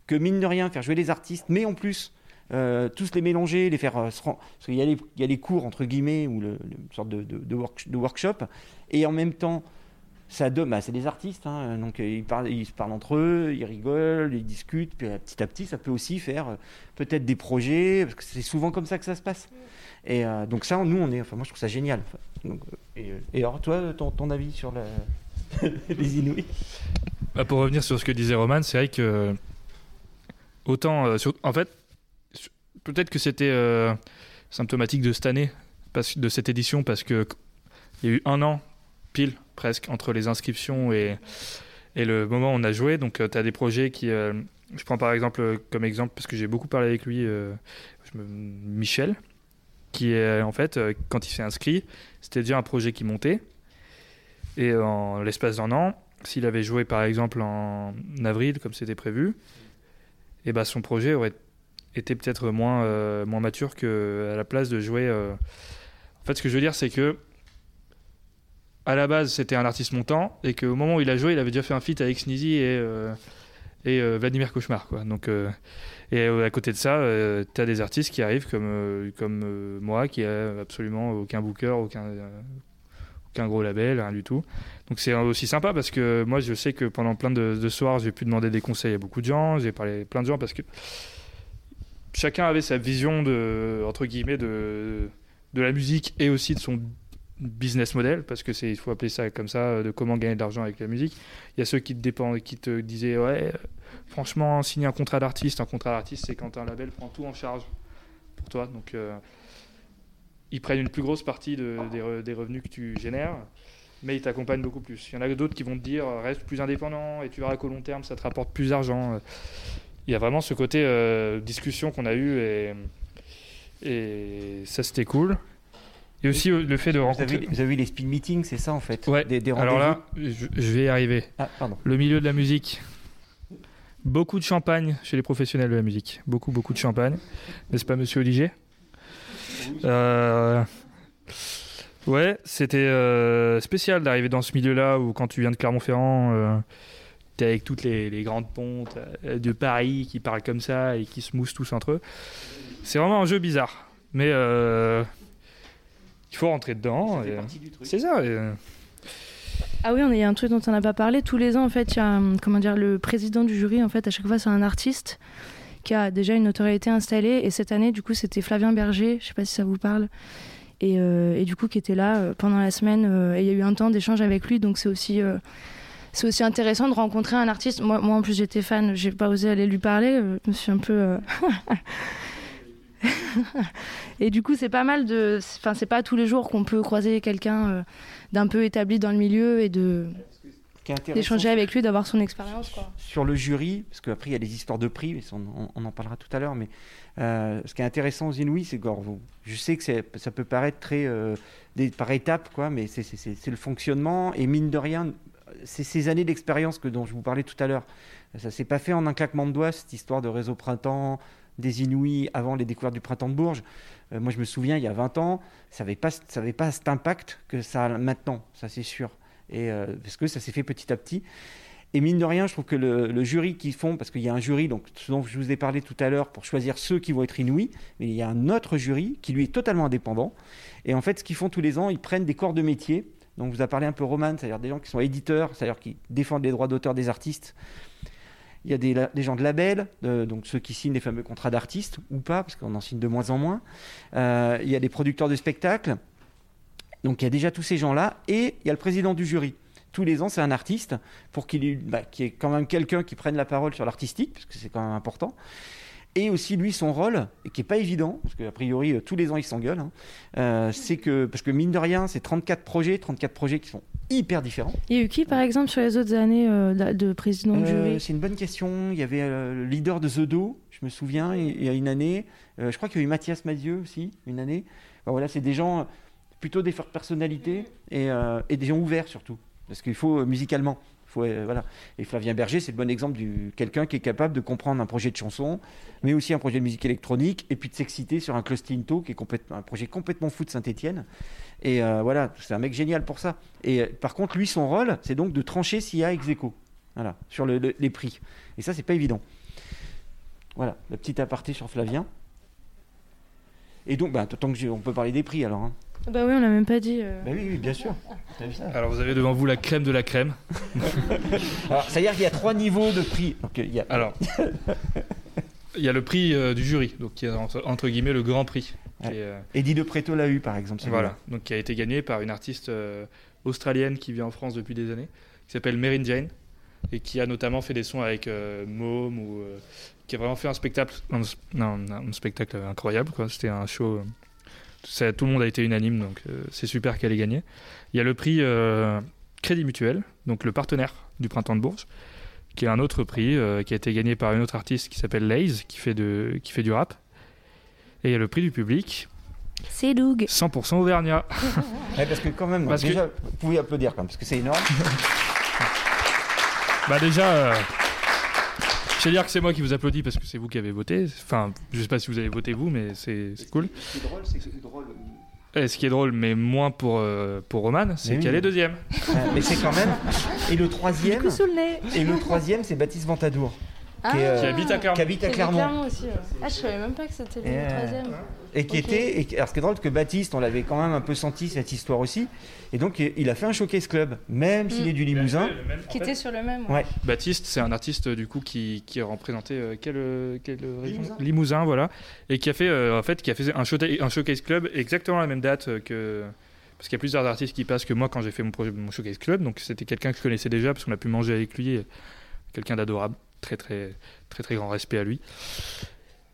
que mine de rien, faire jouer les artistes, mais en plus, euh, tous les mélanger, les faire euh, Parce qu'il y, a les- cours, entre guillemets, ou le, le- une sorte de, de, de work- de workshop, et en même temps, ça bah, c'est des artistes, hein, donc euh, ils, parlent, ils se parlent entre eux, ils rigolent, ils discutent, puis petit à petit, ça peut aussi faire peut-être des projets, parce que c'est souvent comme ça que ça se passe. Et donc ça, nous, on est, enfin moi, je trouve ça génial. Et, alors, toi, ton, avis sur les Inuits? Bah, pour revenir sur ce que disait Roman, c'est vrai que autant, en fait, peut-être que c'était euh, symptomatique de cette année, de cette édition, parce que il y a eu un an pile presque entre les inscriptions et, le moment où on a joué. Donc, tu as des projets qui, euh, je prends par exemple euh, comme exemple parce que j'ai beaucoup parlé avec lui, euh, Michel, qui est en fait euh, quand il s'est inscrit, c'était déjà un projet qui montait. Et en l'espace d'un an, s'il avait joué par exemple en avril comme c'était prévu, et ben son projet aurait été peut-être moins, euh, moins mature qu'à la place de jouer. euh, En fait, ce que je veux dire, c'est que à la base, c'était un artiste montant et qu'au moment où il a joué, il avait déjà fait un feat avec Sneezy et, euh, et Vladimir Cauchemar. Quoi. Donc, et à côté de ça, tu as des artistes qui arrivent comme, comme moi, qui a absolument aucun booker, aucun, aucun gros label, rien du tout. Donc c'est aussi sympa parce que moi je sais que pendant plein de, de soirs j'ai pu demander des conseils à beaucoup de gens, j'ai parlé à plein de gens parce que chacun avait sa vision de entre guillemets de, de la musique et aussi de son business model parce que c'est il faut appeler ça comme ça de comment gagner de l'argent avec la musique. Il y a ceux qui te disaient ouais franchement signer un contrat d'artiste, un contrat d'artiste c'est quand un label prend tout en charge pour toi donc euh, ils prennent une plus grosse partie de- des, des revenus que tu génères mais ils t'accompagnent beaucoup plus. Il y en a d'autres qui vont te dire reste plus indépendant et tu verras qu'au long terme ça te rapporte plus d'argent. Il y a vraiment ce côté euh, discussion qu'on a eu et, et ça c'était cool. Et aussi euh, le fait de vous rencontrer. avez, vous avez eu les speed meetings, c'est ça en fait Ouais, Des, des Alors là, je, je vais y arriver. Ah, pardon. Le milieu de la musique. Beaucoup de champagne chez les professionnels de la musique. Beaucoup, beaucoup de champagne. N'est-ce pas, monsieur Olivier Euh, Ouais, c'était euh, spécial d'arriver dans ce milieu-là où, quand tu viens de Clermont-Ferrand, euh, t'es avec toutes les, les grandes pontes euh, de Paris qui parlent comme ça et qui se moussent tous entre eux. C'est vraiment un jeu bizarre. Mais euh, il faut rentrer dedans. C'est ça. et, euh, Ah oui, on- il y a un truc dont on n'a pas parlé. Tous les ans, en fait, il y a comment dire, le président du jury, en fait, à chaque fois, c'est un artiste qui a déjà une notoriété installée. Et cette année, du coup, c'était Flavien Berger. Je sais pas si ça vous parle. Et, euh, et du coup, qui était là euh, pendant la semaine. euh, et il y a eu un temps d'échange avec lui. Donc, c'est aussi, euh, c'est aussi intéressant de rencontrer un artiste. Moi, moi en plus, j'étais fan. J'ai pas osé aller lui parler. euh, Je me suis un peu. euh, Et du coup, c'est pas mal de. Enfin, c'est pas tous les jours qu'on peut croiser quelqu'un euh, d'un peu établi dans le milieu et de d'échanger avec lui, d'avoir son expérience. Quoi. sur le jury, parce qu'après il y a les histoires de prix, on, on en parlera tout à l'heure, mais euh, ce qui est intéressant aux Inouïs, c'est que je sais que ça peut paraître très euh, des- par étapes, quoi, mais c'est le fonctionnement, et mine de rien, c'est ces années d'expérience que dont je vous parlais tout à l'heure. Ça s'est pas fait en un claquement de doigts, cette histoire de réseau printemps, des Inouïs avant les découvertes du printemps de Bourges. Euh, moi, je me souviens, il y a 20 ans, ça n'avait pas, ça avait pas cet impact que ça a maintenant, ça c'est sûr. Et, euh, parce que ça s'est fait petit à petit. Et mine de rien, je trouve que le, jury qu'ils font, parce qu'il y a un jury, donc ce dont je vous ai parlé tout à l'heure, pour choisir ceux qui vont être inouïs, mais il y a un autre jury qui lui est totalement indépendant. Et en fait, ce qu'ils font tous les ans, ils prennent des corps de métier. Donc vous a parlé un peu Roman, c'est-à-dire des gens qui sont éditeurs, c'est-à-dire qui défendent les droits d'auteur des artistes. Il y a des, gens de label, donc ceux qui signent les fameux contrats d'artistes, ou pas, parce qu'on en signe de moins en moins. Euh, il y a des producteurs de spectacles. Donc il y a déjà tous ces gens-là. Et il y a le président du jury tous les ans, c'est un artiste, pour qu'il ait- bah, y ait quand même quelqu'un qui prenne la parole sur l'artistique, parce que c'est quand même important. Et aussi, lui, son rôle, qui n'est pas évident, parce qu'a priori, euh, tous les ans, il s'engueule, hein, euh, c'est que, parce que mine de rien, c'est 34 projets, 34 projets qui sont hyper différents. Il y a eu qui, par exemple, sur les autres années euh, de, de président de Euh, jury c'est une bonne question. Il y avait le leader de The Do, je me souviens, il y a une année. Je crois qu'il y a eu Mathias Madieu aussi, une année. Enfin, voilà, c'est des gens. plutôt des fortes personnalités et, et des gens ouverts surtout. Parce qu'il faut musicalement. Euh, voilà. Et Flavien Berger, c'est le bon exemple de quelqu'un qui est capable de comprendre un projet de chanson, mais aussi un projet de musique électronique, et puis de s'exciter sur un Clostinto, qui est un projet complètement fou de Saint-Etienne. Et euh, voilà, c'est un mec génial pour ça. Et euh, par contre, lui, son rôle, c'est donc de trancher s'il y a ex voilà, sur le- le- les prix. Et ça, c'est pas évident. Voilà, le petit aparté sur Flavien. Et donc, bah, tant que on peut parler des prix alors. hein. Bah oui, on l'a même pas dit. euh. Bah oui, oui, bien sûr. T'as vu ça Alors vous avez devant vous la crème de la crème. Alors, c'est-à-dire qu'il y a trois niveaux de prix. Donc, il y a... Alors, il y a le prix euh, du jury, donc qui est entre, entre guillemets le grand prix. qui est, euh, Eddie de Preto l'a eu, par exemple. celui-là. voilà, donc qui a été gagné par une artiste euh, australienne qui vit en France depuis des années, qui s'appelle Merin Jane, et qui a notamment fait des sons avec euh, Môme, ou euh, qui a vraiment fait un spectacle, un, non, un spectacle incroyable. quoi. C'était un show. Ça- tout le monde a été unanime, donc euh, c'est super qu'elle ait gagné. Il y a le prix euh, Crédit Mutuel, donc le partenaire du Printemps de Bourges, qui est un autre prix euh, qui a été gagné par une autre artiste qui s'appelle Laze, qui fait, de, qui fait du rap. Et il y a le prix du public, C'est Doug. 100% Auvergnat. Ouais, parce que quand même, Parce que- déjà, vous pouvez applaudir quand même, parce que c'est énorme. Bah déjà, je vais dire que c'est moi qui vous applaudis parce que c'est vous qui avez voté. Enfin, je sais pas si vous avez voté vous, mais c'est cool. Ce qui est drôle, c'est que c'est drôle. Et ce qui est drôle, mais moins pour, euh, pour Roman, c'est qu'elle est deuxième. mais c'est quand même. Et le troisième, Coup sous le nez. et le troisième, c'est Baptiste Ventadour, Ah, qui, est, euh, Qui habite à Clermont. qui habite à Clermont. Clermont aussi. ouais. Ah, je savais même pas que c'était le euh, troisième. Et qui était. Et, alors, ce qui est drôle, c'est que Baptiste, on l'avait quand même un peu senti cette histoire aussi. Et donc, il a fait un showcase club, même s'il Mm. est du Limousin. Qui était sur le même. Ouais. Baptiste, c'est un artiste du coup qui, qui a représenté euh, quelle, euh, quelle région Limousin. voilà, et qui a fait euh, en fait qui a fait un, show- un showcase club exactement à la même date euh, que parce qu'il y a plusieurs artistes qui passent que moi quand j'ai fait mon projet mon showcase club, donc c'était quelqu'un que je connaissais déjà parce qu'on a pu manger avec lui, quelqu'un d'adorable, très très très très grand respect à lui.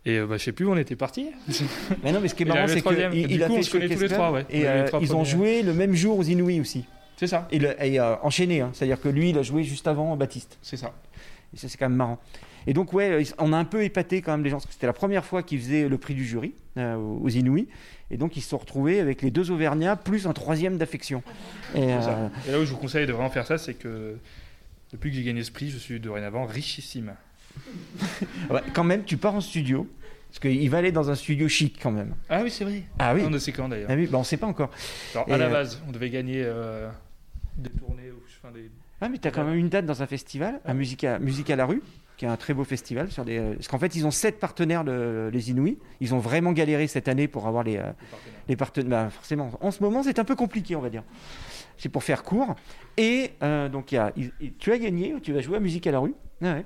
Et euh, bah, je sais plus où on était parti. Mais non, mais ce qui est marrant, c'est qu'il Du il a coup, fait on se connaît Showcase tous les Club, trois, ouais. On Et est les euh, trois ils ont joué le même jour aux Inouïs aussi. C'est ça, Et, le- et, euh, enchaîné, hein. c'est-à-dire que lui, il a joué juste avant Baptiste. c'est ça. Et ça, c'est quand même marrant. Et donc, ouais, on a un peu épaté quand même les gens, parce que c'était la première fois qu'ils faisaient le prix du jury euh, aux Inouïs. Et donc, ils se sont retrouvés avec les deux Auvergnats, plus un troisième d'affection. Et, euh, Et là où je vous conseille de vraiment faire ça, c'est que depuis que j'ai gagné ce prix, je suis dorénavant richissime. Ouais, quand même, tu pars en studio, parce qu'il va aller dans un studio chic quand même. Ah oui, c'est vrai. Ah oui, On ne sait quand d'ailleurs. ah oui bah, on sait pas encore. Alors, Et, à la euh, base, on devait gagner euh, des tournées ou enfin, des. Ah, mais tu as quand même une date dans un festival, à Musique à, Musique à la rue, qui est un très beau festival. Sur des, euh, parce qu'en fait, ils ont sept partenaires, le- les Inouïs. Ils ont vraiment galéré cette année pour avoir les, euh, les partenaires. Bah, forcément, en ce moment, c'est un peu compliqué, on va dire. C'est pour faire court. Et euh, donc, y a, tu as gagné, tu vas jouer à Musique à la rue. Ah ouais.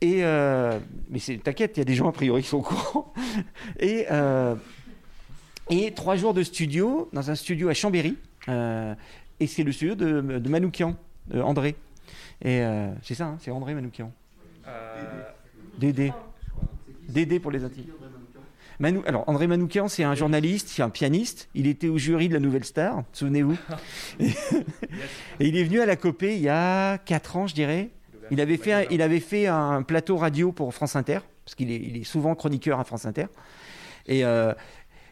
Et euh, mais c'est- t'inquiète, il y a des gens a priori qui sont au courant. Et, euh, et trois jours de studio dans un studio à Chambéry. Euh, et c'est le studio de, de Manoukian, de André. Et euh, c'est ça, hein, c'est André Manoukian. Dédé. Dédé pour les intimes. Manou... Alors, André Manoukian, c'est un journaliste, c'est un pianiste. Il était au jury de la Nouvelle Star, souvenez-vous. et il est venu à la Copée il y a 4 ans, je dirais. Il avait fait un, il avait fait un plateau radio pour France Inter, parce qu'il est, il est souvent chroniqueur à France Inter. Et, euh,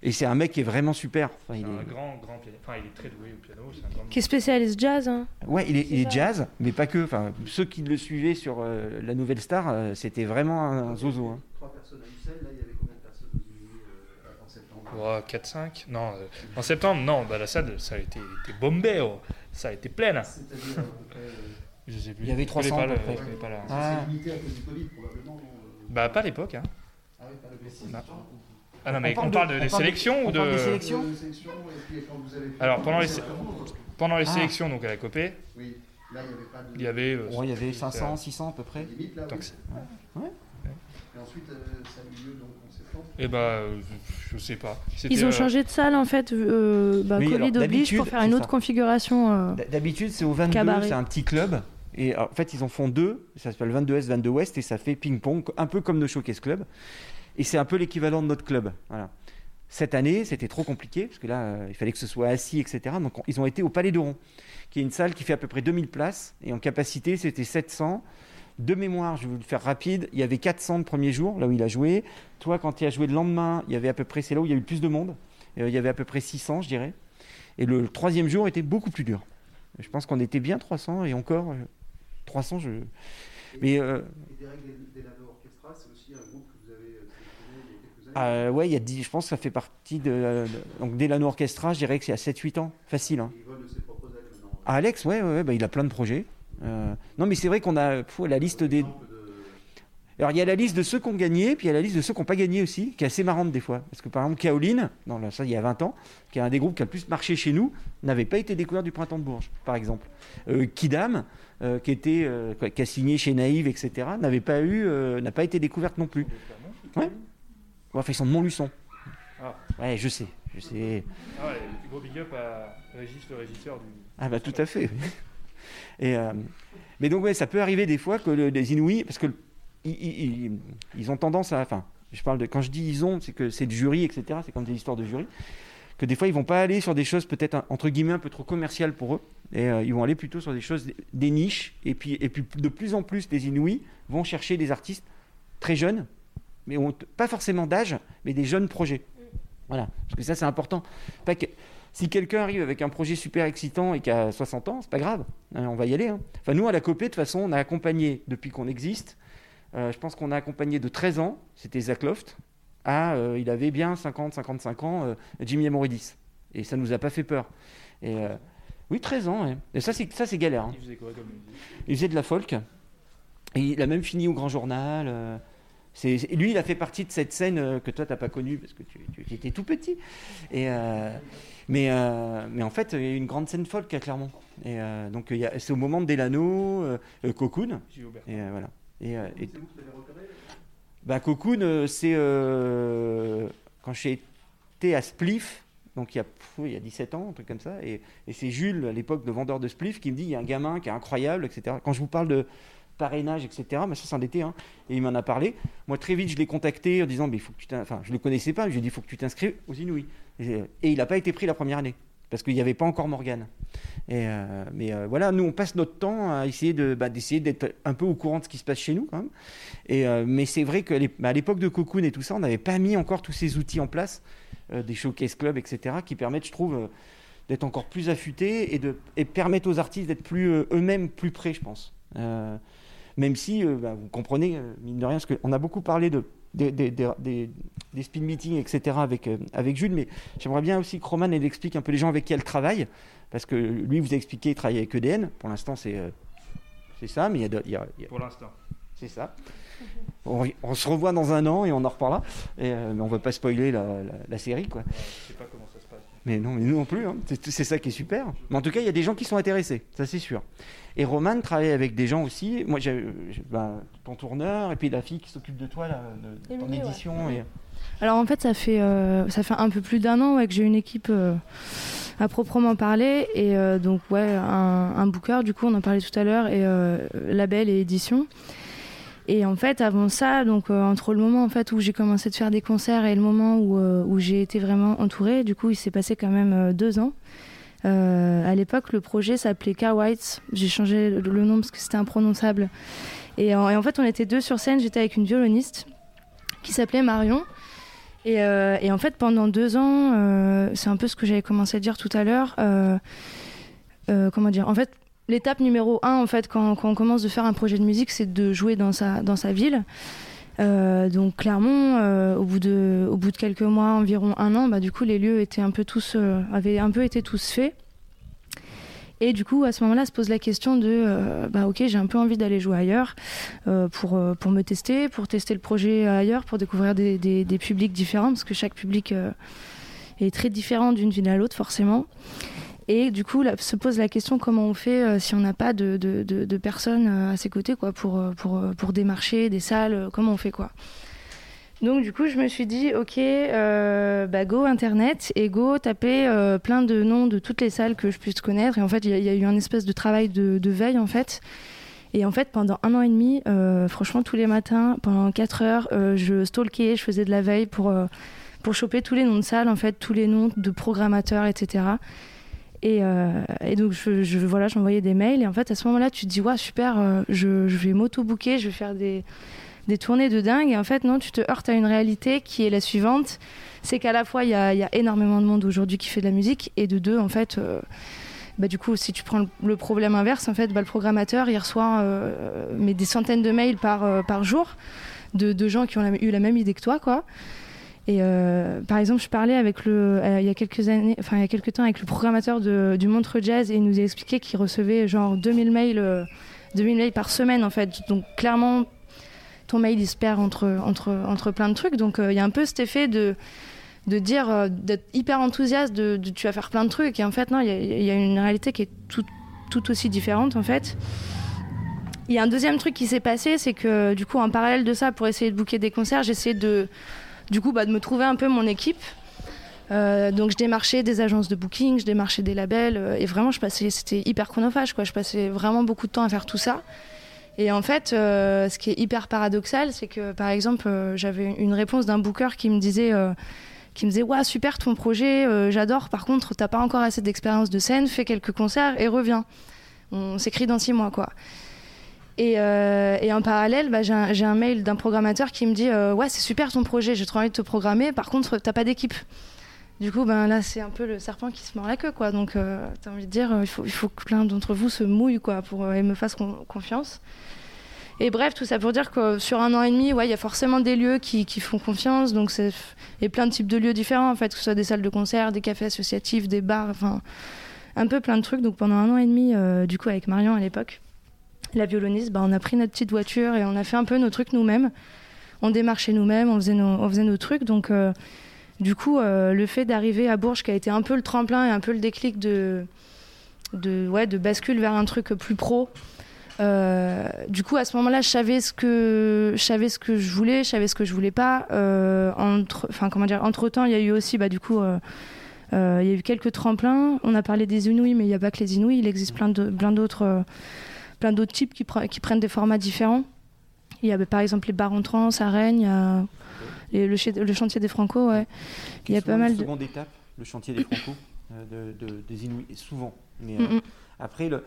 et c'est un mec qui est vraiment super. Enfin, il un est- grand, grand pianiste. Enfin, il est très doué au piano. C'est un grand. Qui est spécialiste jazz. Hein. Ouais, il est, il est ça. jazz, mais pas que. Enfin, ceux qui le suivaient sur euh, la Nouvelle Star, euh, c'était vraiment un, un zozo. hein. Trois personnes à Ussel, là il y avait combien de personnes euh, en septembre? Oh, 4-5 Non, euh, en septembre, non, bah, la salle, ça a été, été bombé, oh. ça a été pleine. À euh, Je sais plus. Il y avait Je connais 300 pas à peu près. pas la- Ah. C'est limité à cause du Covid probablement. non, euh. Bah, pas à l'époque. Hein. Ah oui, pas le Covid. Non. Ah non, mais On on parle parle, de- de, on des parle de- sélections on ou de. parle des sélections Euh, sélection, et puis quand vous avez fait- Alors, pendant les- vraiment, euh, Pendant les Ah. sélections, donc à la Copée, Oui, là il n'y avait pas de. il y avait. euh, Ouais, il y avait c'était- 500, 600 à peu près. Limite là. Oui. Et ensuite, euh, ça a eu lieu donc en septembre. Eh bah, euh, je je sais pas. Ils ont euh, changé de salle en fait. euh, bah, Oui, Covid oblige pour faire une autre ça. configuration. euh. D'habitude, c'est au 22, Cabaret. c'est un petit club. Et en fait, ils en font deux. Ça s'appelle 22 Est, 22 Ouest. Et ça fait ping-pong, un peu comme nos Showcase Club. Et c'est un peu l'équivalent de notre club. Cette année, c'était trop compliqué, parce que là, euh, il fallait que ce soit assis, etc. Donc, on- ils ont été au Palais d'Oron, qui est une salle qui fait à peu près 2000 places. Et en capacité, c'était 700. De mémoire, je vais vous le faire rapide, il y avait 400 le premier jour, là où il a joué. Toi, quand tu as joué le lendemain, il y avait à peu près, c'est là où il y a eu le plus de monde. Euh, il y avait à peu près 600, je dirais. Et le troisième jour était beaucoup plus dur. Je pense qu'on était bien 300 et encore 300, je. Mais. Euh... c'est aussi un groupe que vous avez sélectionné il y a quelques années Ouais, il y a 10, je pense que ça fait partie de. Donc, Delano Orchestra, je dirais que c'est à 7-8 ans, facile. Hein. Il vole de ses propres ailes maintenant. Ah, Alex, ouais, ouais, bah, il a plein de projets. Euh... Non, mais c'est vrai qu'on a pff, la liste des. Alors il y a la liste de ceux qui ont gagné, puis il y a la liste de ceux qui n'ont pas gagné aussi, qui est assez marrante des fois. Parce que par exemple, Kaolin, non, ça il y a 20 ans, qui est un des groupes qui a le plus marché chez nous, n'avait pas été découvert du printemps de Bourges, par exemple. Euh, Kidam, euh, qui, était, euh, qui a signé chez Naïve, etc., n'avait pas eu, n'a pas été découverte non plus. Ouais. Enfin, ils sont de Montluçon. Ah. Ouais, je sais. Je sais. Ah ouais, gros big up à Régis, le régisseur du. Ah bah tout à fait. Et, mais donc ouais, ça peut arriver des fois que le, les Inouïs, parce que ils, ont tendance à. Enfin, je parle de. Quand je dis ils ont, c'est que c'est de jury, etc. C'est comme des histoires de jury. Que des fois, ils vont pas aller sur des choses peut-être entre guillemets un peu trop commerciales pour eux. Et euh, ils vont aller plutôt sur des choses, des niches. Et puis, et puis de plus en plus, les Inouïs vont chercher des artistes très jeunes, mais pas forcément d'âge, mais des jeunes projets. Voilà. Parce que ça, c'est important. Que, si quelqu'un arrive avec un projet super excitant et qui a 60 ans, c'est pas grave. Hein, on va y aller. Hein. Enfin, nous, à la COPE, de toute façon, on a accompagné depuis qu'on existe euh, je pense qu'on a accompagné de 13 ans, c'était Zach Loft, à, euh, il avait bien 50, 55 ans, euh, Jimmy Amoridis. Et ça ne nous a pas fait peur. Et, oui, 13 ans. Et ça, c'est, ça, c'est galère. Hein. Il faisait quoi comme Il faisait de la folk. Et il a même fini au Grand Journal. C'est, lui, il a fait partie de cette scène que toi, tu n'as pas connue parce que tu, étais tout petit. Et, mais, mais en fait, il y a une grande scène folk à Clermont. Et donc, c'est au moment de Delano, Cocoon. Et voilà. Et, euh, et... Bah, Cocoon, euh, c'est euh, quand été à Spliff, donc il y, a, il y a 17 ans, un truc comme ça, et, c'est Jules, à l'époque de vendeur de Spliff, qui me dit il y a un gamin qui est incroyable, etc. Quand je vous parle de parrainage, etc., mais ça c'est un et il m'en a parlé. Moi, très vite, je l'ai contacté en disant mais faut que tu enfin, je ne le connaissais pas, je lui ai dit il faut que tu t'inscrives aux Inouïs. Et il n'a pas été pris la première année parce qu'il n'y avait pas encore Morgane. Euh, mais euh, voilà, nous on passe notre temps à essayer bah, d'être un peu au courant de ce qui se passe chez nous euh, mais c'est vrai qu'à bah, l'époque de Cocoon et tout ça, on n'avait pas mis encore tous ces outils en place, des showcase clubs, etc., qui permettent, je trouve, d'être encore plus affûtés et de et permettre aux artistes d'être plus eux-mêmes plus près, je pense. même si, bah, vous comprenez, mine de rien, parce qu'on a beaucoup parlé de des, des, des, des, speed meetings, etc. avec, euh, avec Jules, mais j'aimerais bien aussi que Roman explique un peu les gens avec qui elle travaille, parce que lui vous a expliqué qu'il travaille avec EDN, pour l'instant c'est euh, c'est ça, mais il y a... Y a, y a... Pour l'instant. C'est ça. On, on, se revoit dans un an et on en reparlera, et, euh, mais on ne va pas spoiler la, la, la série. Quoi. je sais pas comment ça se passe. Mais non, mais nous non plus, hein. c'est ça qui est super. Mais en tout cas, il y a des gens qui sont intéressés, ça c'est sûr. Et Roman travaille avec des gens aussi. Moi, j'ai ben, ton tourneur et puis la fille qui s'occupe de toi, là, de, ton édition. Et... Alors en fait, ça fait, euh, ça fait un peu plus d'un an ouais, que j'ai une équipe euh, à proprement parler. Et euh, donc, ouais, un, un, booker, du coup, on en parlait tout à l'heure, et label et édition. Et en fait, avant ça, donc entre le moment en fait où j'ai commencé de faire des concerts et le moment où, où j'ai été vraiment entourée, du coup, il s'est passé quand même deux ans. Euh, à l'époque, le projet s'appelait Car White. J'ai changé le nom parce que c'était imprononçable. Et en, fait, on était deux sur scène. J'étais avec une violoniste qui s'appelait Marion. Et, euh, en fait, pendant deux ans, euh, c'est un peu ce que j'avais commencé à dire tout à l'heure. comment dire En fait, l'étape numéro un, en fait, quand, on commence de faire un projet de musique, c'est de jouer dans sa, ville. donc Clermont, au, bout de, au bout de quelques mois, environ un an, bah, du coup les lieux étaient un peu tous, avaient un peu été tous faits. Et du coup, à ce moment-là, se pose la question de, euh, bah ok, j'ai un peu envie d'aller jouer ailleurs euh, pour, euh, me tester, pour tester le projet ailleurs, pour découvrir des, des publics différents, parce que chaque public est très différent d'une ville à l'autre, forcément. Et du coup, se pose la question comment on fait si on n'a pas de, de, de, personnes à ses côtés quoi, pour, pour, pour démarcher des salles, comment on fait quoi donc du coup, je me suis dit, ok, euh, bah, go Internet et go taper euh, plein de noms de toutes les salles que je puisse connaître. Et en fait, il y, a eu un espèce de travail de, de, veille en fait. Et en fait, pendant un an et demi, euh, franchement, tous les matins, pendant quatre heures, euh, je stalkais, je faisais de la veille pour, euh, pour choper tous les noms de salles, en fait, tous les noms de programmateurs, etc. Et, et, donc, je, je voilà, j'envoyais des mails. Et en fait, à ce moment-là, tu te dis, ouais, super, je, je vais m'auto-booker, je vais faire des des tournées de dingue. Et en fait, non, tu te heurtes à une réalité qui est la suivante c'est qu'à la fois, il y a, énormément de monde aujourd'hui qui fait de la musique, et de deux, en fait. Euh, bah, du coup, si tu prends le, problème inverse, en fait, bah, le programmateur, il reçoit euh, mais des centaines de mails par, euh, par jour de, gens qui ont eu la même idée que toi, quoi. Et par exemple, je parlais avec le, il y a quelques années, enfin il y a quelques temps avec le programmateur du Montreux Jazz et il nous a expliqué qu'il recevait genre 2000 mails, 2000 mails par semaine en fait. Donc clairement, ton mail il se perd entre, entre, entre plein de trucs. Donc il y a un peu cet effet de de dire, euh, d'être hyper enthousiaste, de, tu vas faire plein de trucs. Et en fait, non, il y, a une réalité qui est tout, tout, aussi différente, en fait. Il y a un deuxième truc qui s'est passé, c'est que du coup, en parallèle de ça, pour essayer de booker des concerts, j'essayais de, du coup, bah, de me trouver un peu mon équipe. Euh, donc je démarchais des agences de booking, je démarchais des labels, euh, et vraiment je passais, c'était hyper chronophage, quoi. Je passais vraiment beaucoup de temps à faire tout ça. Et en fait, ce qui est hyper paradoxal, c'est que par exemple, j'avais une réponse d'un booker qui me disait qui me disait ouais super ton projet, euh, j'adore. Par contre, t'as pas encore assez d'expérience de scène, fais quelques concerts et reviens. On s'écrit dans six mois quoi. Et, euh, et en parallèle, bah, j'ai un, mail d'un programmateur qui me dit euh, ouais c'est super ton projet, j'ai trop envie de te programmer. Par contre, t'as pas d'équipe. Du coup, ben là, c'est un peu le serpent qui se mord la queue, quoi. Donc, t'as envie de dire, il faut, que plein d'entre vous se mouillent, quoi, pour et me fassent confiance. Et bref, tout ça pour dire que sur un an et demi, il y a forcément des lieux qui, font confiance. Donc c'est et plein de types de lieux différents en fait, que ce soit des salles de concert, des cafés associatifs, des bars, enfin un peu plein de trucs. Donc pendant un an et demi, euh, du coup avec Marion à l'époque, la violoniste, bah, on a pris notre petite voiture et on a fait un peu nos trucs nous-mêmes. On démarchait nous-mêmes, on faisait nos, trucs. Donc euh, du coup, euh, le fait d'arriver à Bourges, qui a été un peu le tremplin et un peu le déclic de, ouais, de bascule vers un truc plus pro. Euh, du coup, à ce moment-là, je savais ce que je voulais, je savais ce que je voulais pas. Entre, enfin, comment dire, entre temps, il y a eu aussi, bah, du coup, il y a eu quelques tremplins. On a parlé des Inouïs, mais il n'y a pas que les Inouïs. Il existe plein d'autres, plein d'autres types qui, qui, prennent des formats différents. Il y a par exemple les bars en trans à Rennes, le, le, chantier des Franco, ouais. Il y a pas mal de. Seconde étape, le chantier des Franco, de, des Inouïs, souvent. Mais, mm, mm. Après, il euh,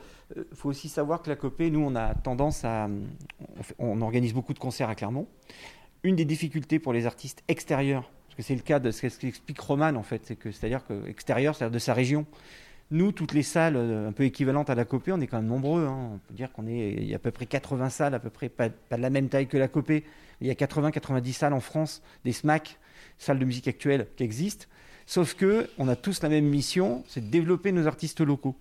faut aussi savoir que la Copé, nous, on a tendance à. On, organise beaucoup de concerts à Clermont. Une des difficultés pour les artistes extérieurs, parce que c'est le cas de ce qu'explique Roman, en fait, c'est que c'est-à-dire que extérieur, c'est-à-dire de sa région. Nous, toutes les salles euh, un peu équivalentes à la Copé, on est quand même nombreux. Hein. On peut dire qu'on est, il y a à peu près 80 salles, à peu près pas, pas de la même taille que la Copé. Il y a 80-90 salles en France, des SMAC, salles de musique actuelle, qui existent. Sauf que on a tous la même mission, c'est de développer nos artistes locaux.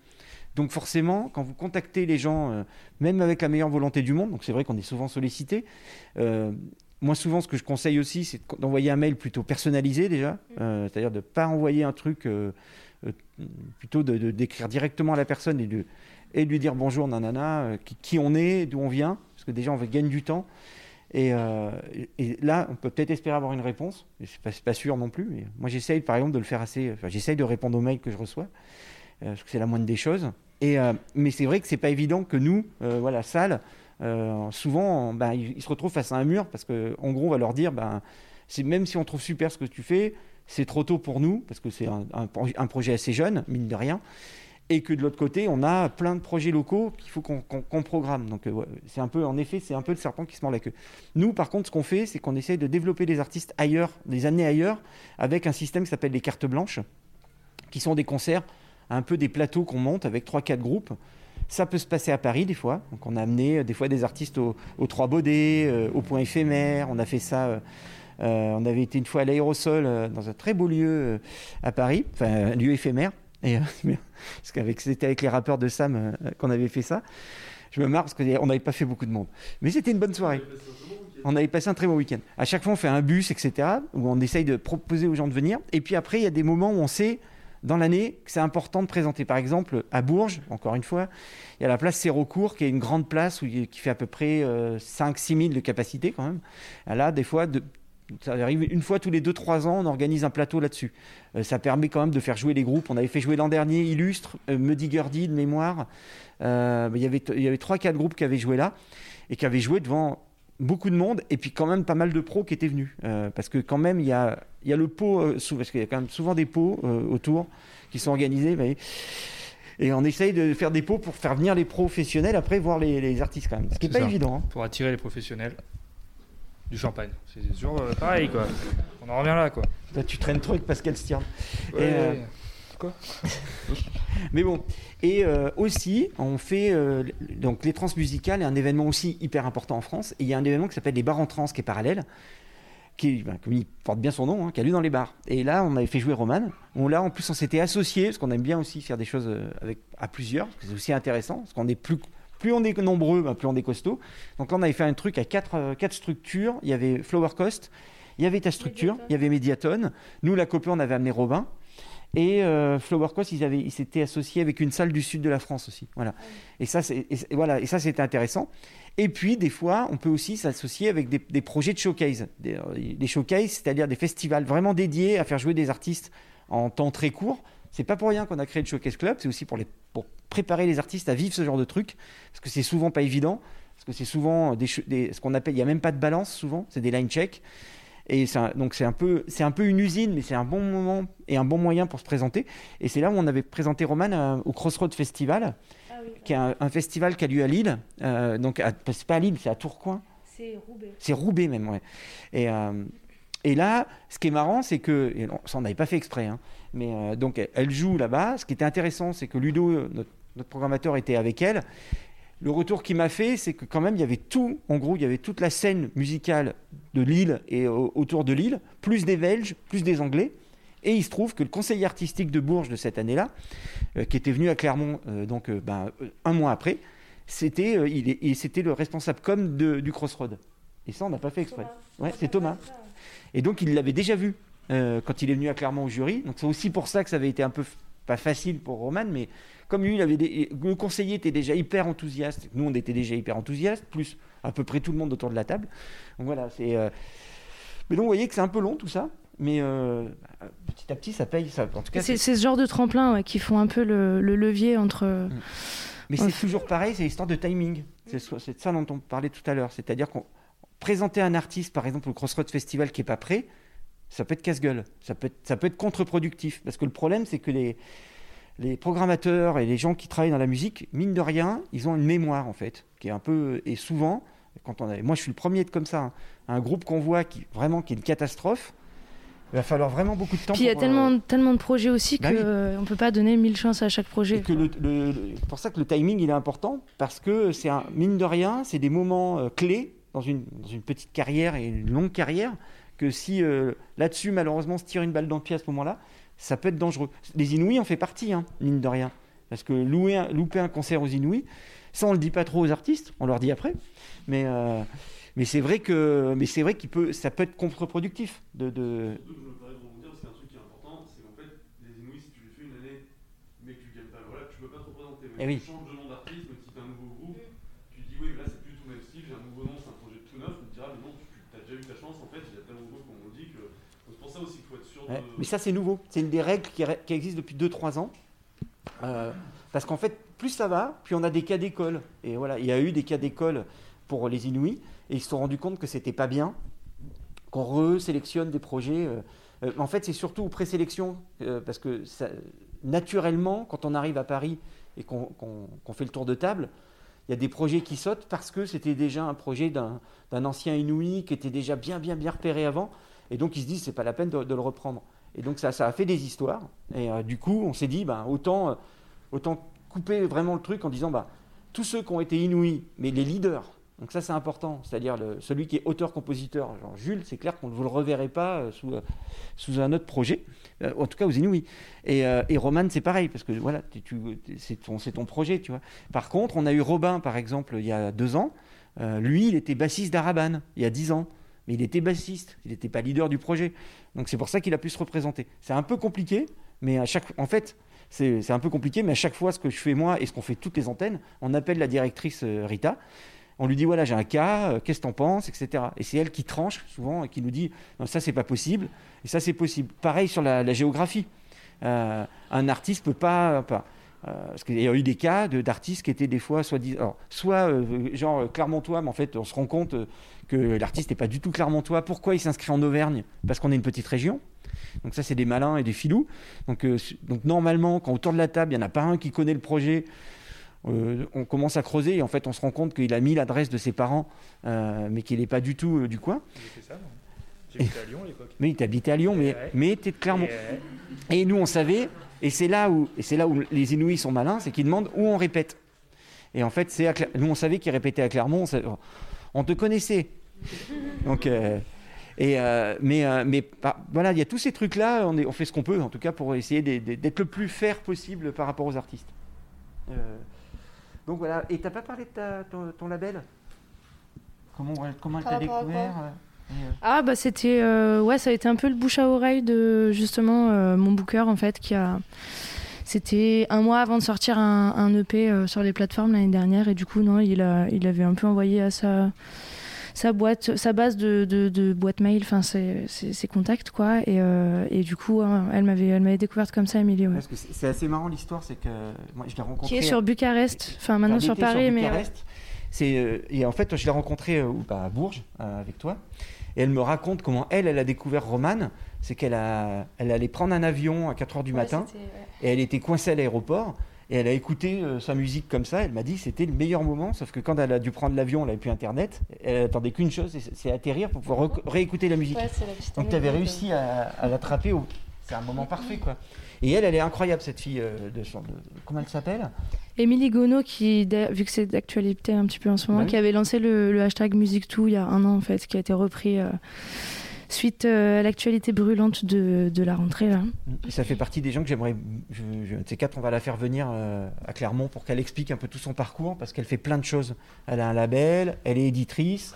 Donc forcément, quand vous contactez les gens, euh, même avec la meilleure volonté du monde, donc c'est vrai qu'on est souvent sollicité, euh, moi souvent ce que je conseille aussi, c'est d'envoyer un mail plutôt personnalisé déjà, euh, c'est-à-dire de ne pas envoyer un truc, plutôt de, d'écrire directement à la personne et de, et lui dire bonjour nanana, qui, on est, d'où on vient, parce que déjà on gagne du temps. Et, là, on peut peut-être espérer avoir une réponse. Je ne pas, pas, sûr non plus. Moi, j'essaye, par exemple, de le faire assez. J'essaye de répondre aux mails que je reçois. Euh, parce que c'est la moindre des choses. Et, euh, mais c'est vrai que c'est pas évident que nous, euh, voilà, salle, souvent, ben, ils, se retrouvent face à un mur parce qu'en gros, on va leur dire, ben, même si on trouve super ce que tu fais, c'est trop tôt pour nous parce que c'est un, projet assez jeune, mine de rien et que de l'autre côté, on a plein de projets locaux qu'il faut qu'on programme. Donc, c'est un peu, en effet, c'est un peu le serpent qui se mord la queue. Nous, par contre, ce qu'on fait, c'est qu'on essaye de développer des artistes ailleurs, des années ailleurs, avec un système qui s'appelle les cartes blanches, qui sont des concerts un peu des plateaux qu'on monte avec 3-4 groupes. Ça peut se passer à Paris des fois. Donc on a amené euh, des fois des artistes aux au Trois Baudets, euh, au Point Éphémère. On a fait ça. Euh, on avait été une fois à l'aérosol dans un très beau lieu à Paris, enfin un lieu éphémère. Parce qu'avec c'était avec les rappeurs de Sam qu'on avait fait ça. Je me marre parce qu'on n'avait pas fait beaucoup de monde, mais c'était une bonne soirée. On avait passé un très bon week-end. À chaque fois, on fait un bus, etc., où on essaye de proposer aux gens de venir. Et puis après, il y a des moments où on sait dans l'année c'est important de présenter. Par exemple, à Bourges, encore une fois, il y a la place Sérocourt, qui est une grande place où, qui fait à peu près 5-6 euh, 000 de capacité quand même. Là, des fois, de, ça arrive une fois tous les 2-3 ans, on organise un plateau là-dessus. Euh, ça permet quand même de faire jouer les groupes. On avait fait jouer l'an dernier Illustre, euh, Muddy Gurdy de mémoire. il y avait, il y avait 3-4 groupes qui avaient joué là et qui avaient joué devant beaucoup de monde et puis quand même pas mal de pros qui étaient venus. Euh, parce que quand même, il y a, y a le pot, euh, parce qu'il y a quand même souvent des pots euh, autour qui sont organisés. et on essaye de faire des pots pour faire venir les professionnels après voir les, artistes quand même. Ce qui n'est pas évident. Hein. Pour attirer les professionnels. Du champagne. C'est toujours pareil, quoi. On en revient là, quoi. tu traînes trop avec Pascal Stierne. Quoi? Mais bon, et aussi, on fait donc les trans musicales est un événement aussi hyper important en France. Et il y a un événement qui s'appelle les bars en trans qui est parallèle, qui, ben, comme il porte bien son nom, hein, qui a lu dans les bars. Et là, on avait fait jouer Roman. On, là, en plus, on s'était associé, parce qu'on aime bien aussi faire des choses euh, avec, à plusieurs, c'est aussi intéressant, parce qu'on est plus, plus on est nombreux, ben, plus on est costaud. Donc là, on avait fait un truc à quatre, euh, quatre structures. Il y avait Flower Cost, il y avait ta structure, il y avait Mediaton. Nous, la copie, on avait amené Robin. Et euh, Flower Cost, ils, avaient, ils s'étaient associés avec une salle du sud de la France aussi. Voilà. Et ça, c'est, voilà, et ça, c'était intéressant. Et puis, des fois, on peut aussi s'associer avec des, projets de showcase. Des, euh, showcase, c'est-à-dire des festivals vraiment dédiés à faire jouer des artistes en temps très court. C'est pas pour rien qu'on a créé le Showcase Club, c'est aussi pour, les, pour préparer les artistes à vivre ce genre de truc, parce que c'est souvent pas évident, parce que c'est souvent des, ce qu'on appelle, il n'y a même pas de balance souvent, c'est des line checks. Et donc c'est un, peu, c'est un peu une usine, mais c'est un bon moment et un bon moyen pour se présenter. Et c'est là où on avait présenté Roman euh, au Crossroads Festival qui est un, festival qui a lieu à Lille. Euh, donc, c'est pas à Lille, c'est à Tourcoing. C'est Roubaix. C'est Roubaix même, ouais. Et, euh, et là, ce qui est marrant, c'est que, ça on n'avait pas fait exprès, hein, mais euh, donc elle joue là-bas. Ce qui était intéressant, c'est que Ludo, notre, programmateur, était avec elle. Le retour qu'il m'a fait, c'est que quand même, il y avait tout, en gros, il y avait toute la scène musicale de Lille et autour de Lille, plus des Belges, plus des Anglais. Et il se trouve que le conseiller artistique de Bourges de cette année-là, euh, qui était venu à Clermont euh, donc ben, un mois après, c'était il c'était le responsable com du Crossroad. Et ça, on n'a pas fait exprès. Ouais, c'est Thomas. Et donc, il l'avait déjà vu quand il est venu à Clermont au jury. Donc, c'est aussi pour ça que ça avait été un peu pas facile pour Roman, mais comme lui, il avait le conseiller était déjà hyper enthousiaste, nous on était déjà hyper enthousiastes, plus à peu près tout le monde autour de la table. Donc voilà, c'est. Mais donc vous voyez que c'est un peu long tout ça. Mais euh, petit à petit, ça paye. Ça, en tout cas, c'est, ce genre de tremplin qui font un peu le, levier entre. Mm. Mais c'est toujours pareil, c'est l'histoire de timing. C'est, c'est ça dont on parlait tout à l'heure. C'est-à-dire qu'on présenter un artiste, par exemple, au Crossroads Festival qui n'est pas prêt, ça peut être casse-gueule. Ça peut être, ça peut être contre-productif. Parce que le problème, c'est que les, les programmateurs et les gens qui travaillent dans la musique, mine de rien, ils ont une mémoire, en fait, qui est un peu. Et souvent, quand on a, moi, je suis le premier de comme ça. Hein, un groupe qu'on voit qui, vraiment, qui est une catastrophe il va falloir vraiment beaucoup de temps. Puis il y a tellement, euh, tellement de projets aussi bah qu'on ne peut pas donner mille chances à chaque projet. C'est pour ça que le timing il est important parce que c'est mine de rien, c'est des moments euh, clés dans une, dans une, petite carrière et une longue carrière que si euh, là-dessus malheureusement se tire une balle dans le pied à ce moment-là, ça peut être dangereux. Les Inouïs en fait partie, hein, mine de rien, parce que louer louper un concert aux Inouïs, ça on le dit pas trop aux artistes, on leur dit après, mais mais c'est vrai que, mais c'est vrai qu'il peut, ça peut être contre-productif de. de... un truc qui Mais ça, c'est nouveau. C'est une des règles qui, qui existe depuis 2-3 ans. Euh, parce qu'en fait, plus ça va, plus on a des cas d'école. Et voilà, il y a eu des cas d'école pour les Inuits, et ils se sont rendus compte que c'était pas bien, qu'on resélectionne des projets. Euh, euh, en fait, c'est surtout aux présélections, euh, parce que naturellement, quand on arrive à Paris et qu'on fait le tour de table, il y a des projets qui sautent parce que c'était déjà un projet d'un ancien Inuit qui était déjà bien, bien, bien repéré avant. Et donc, ils se disent, c'est pas la peine de, le reprendre. Et donc, ça, ça a fait des histoires. Et du coup, on s'est dit, ben, autant, autant couper vraiment le truc en disant, bah, tous ceux qui ont été Inuits, mais les leaders, donc ça c'est important, c'est-à-dire celui qui est auteur-compositeur, genre Jules, c'est clair qu'on ne vous le reverrez pas euh, sous, euh, sous un autre projet, euh, en tout cas aux Inouïs. Et, et Roman c'est pareil, parce que voilà, c'est ton, ton, projet, tu vois. Par contre, on a eu Robin par exemple il y a deux ans, lui il était bassiste d'Araban il y a dix ans, mais il était bassiste, il n'était pas leader du projet. Donc c'est pour ça qu'il a pu se représenter. C'est un peu compliqué, mais à chaque, en fait, c'est un peu compliqué, mais à chaque fois, ce que je fais moi et ce qu'on fait toutes les antennes, on appelle la directrice Rita on lui dit voilà j'ai un cas, euh, qu'est-ce que t'en penses, etc. Et c'est elle qui tranche souvent et qui nous dit non, ça c'est pas possible et ça c'est possible. Pareil sur la, géographie. Euh, un artiste peut pas, euh, parce qu'il y a eu des cas d'artistes qui étaient des fois soit, soit genre Clermontois, mais en fait on se rend compte que l'artiste n'est pas du tout Clermontois. Pourquoi il s'inscrit en Auvergne? Parce qu'on est une petite région. Donc ça c'est des malins et des filous. Donc, donc normalement quand autour de la table il n'y en a pas un qui connaît le projet on commence à creuser et en fait on se rend compte qu'il a mis l'adresse de ses parents, mais qu'il n'est pas du tout du coin. Il ça, à Lyon à l'époque. Mais tu habitais à Lyon, mais, mais tu es de Clermont. Et, nous, on savait, et c'est là où, et là où les Inuits sont malins, c'est qu'ils demandent où on répète. Et en fait, c'est nous, on savait qu'ils répétaient à Clermont, on, te connaissait. Donc, euh, et, euh, mais, euh, mais bah, voilà, il y a tous ces trucs-là, on, on fait ce qu'on peut, en tout cas, pour essayer d'être le plus fair possible par rapport aux artistes. donc voilà, et t'as pas parlé de ton, label? Comment, comment elle t'a découvert ah bah c'était euh, ouais ça a été un peu le bouche à oreille de justement euh, mon booker en fait qui a c'était un mois avant de sortir un, EP euh, sur les plateformes l'année dernière et du coup non il a il avait un peu envoyé à sa sa boîte sa base de, de, boîte mail enfin ses, ses, contacts quoi et, et du coup hein, elle m'avait elle m'avait découverte comme ça ouais. c'est assez marrant l'histoire c'est que moi je l'ai rencontré qui est sur Bucarest enfin maintenant sur Paris mais c'est et en fait je l'ai rencontré bah, à Bourges avec toi et elle me raconte comment elle, elle a découvert Romane. C'est qu'elle a, elle allait prendre un avion à 4 h du matin et elle était coincée à l'aéroport. Et elle a écouté euh, sa musique comme ça. Elle m'a dit que c'était le meilleur moment. Sauf que quand elle a dû prendre l'avion, elle n'avait plus Internet. Elle attendait qu'une chose, c'est atterrir pour pouvoir réécouter la musique. Donc tu avais réussi à, l'attraper. C'est un moment parfait, quoi. Et elle, elle est incroyable, cette fille. Euh, de, comment elle s'appelle? Émilie Gonod, qui, vu que c'est d'actualité un petit peu en ce moment, bah qui avait lancé le, hashtag MusicToo il y a un an, en fait, qui a été repris euh, suite euh, à l'actualité brûlante de, la rentrée. Là. ça fait partie des gens que j'aimerais. Ces quatre, on va la faire venir à Clermont pour qu'elle explique un peu tout son parcours, parce qu'elle fait plein de choses. Elle a un label, elle est éditrice.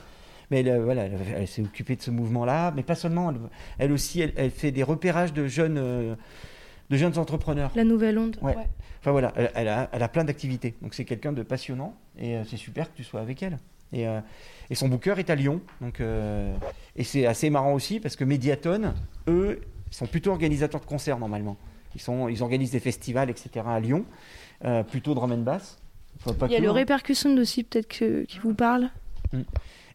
Mais elle, voilà, elle, s'est occupée de ce mouvement-là, mais pas seulement. Elle, aussi, elle, fait des repérages de jeunes de jeunes entrepreneurs. La nouvelle onde. Ouais. Enfin voilà, elle, a, elle, a, plein d'activités. Donc c'est quelqu'un de passionnant et euh, c'est super que tu sois avec elle. Et, euh, et son booker est à Lyon. Donc, euh, et c'est assez marrant aussi parce que Mediaton, eux, sont plutôt organisateurs de concerts normalement. Ils, sont, ils organisent des festivals, etc. à Lyon, plutôt drum and bass. il y a le Répercussion aussi, peut-être qui vous parle. Mm.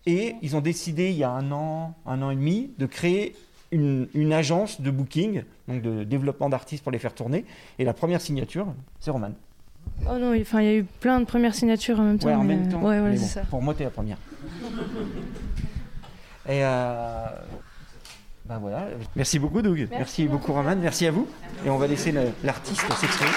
Et ils ont décidé il y a un an, un an et demi, de créer une, agence de booking, donc de développement d'artistes pour les faire tourner. Et la première signature, c'est Roman. Oh non, enfin, il y a eu plein de premières signatures en même temps. Ouais, en même temps. Ouais, ça. Pour moi, tu es la première. Et euh... ben voilà. Merci beaucoup, Doug. Merci, beaucoup, Roman. Merci à vous. Et on va laisser l'artiste s'exprimer.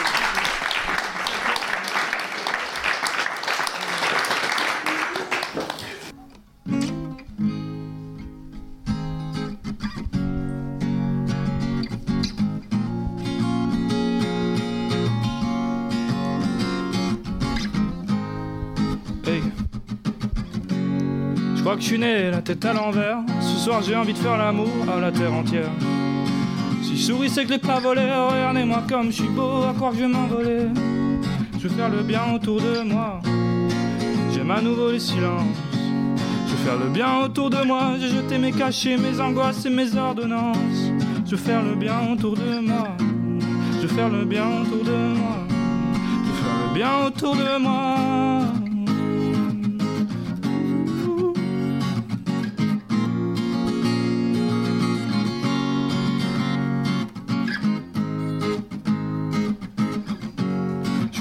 Tête à l'envers. Ce soir j'ai envie de faire l'amour à la terre entière. Si souris c'est que je l'ai pas volé, regardez-moi comme je suis beau, à que je vais m'envoler. Je veux faire le bien autour de moi. J'aime à nouveau les silences. Je veux faire le bien autour de moi. J'ai jeté mes cachets, mes angoisses et mes ordonnances. Je veux faire le bien autour de moi. Je veux faire le bien autour de moi. Je veux faire le bien autour de moi.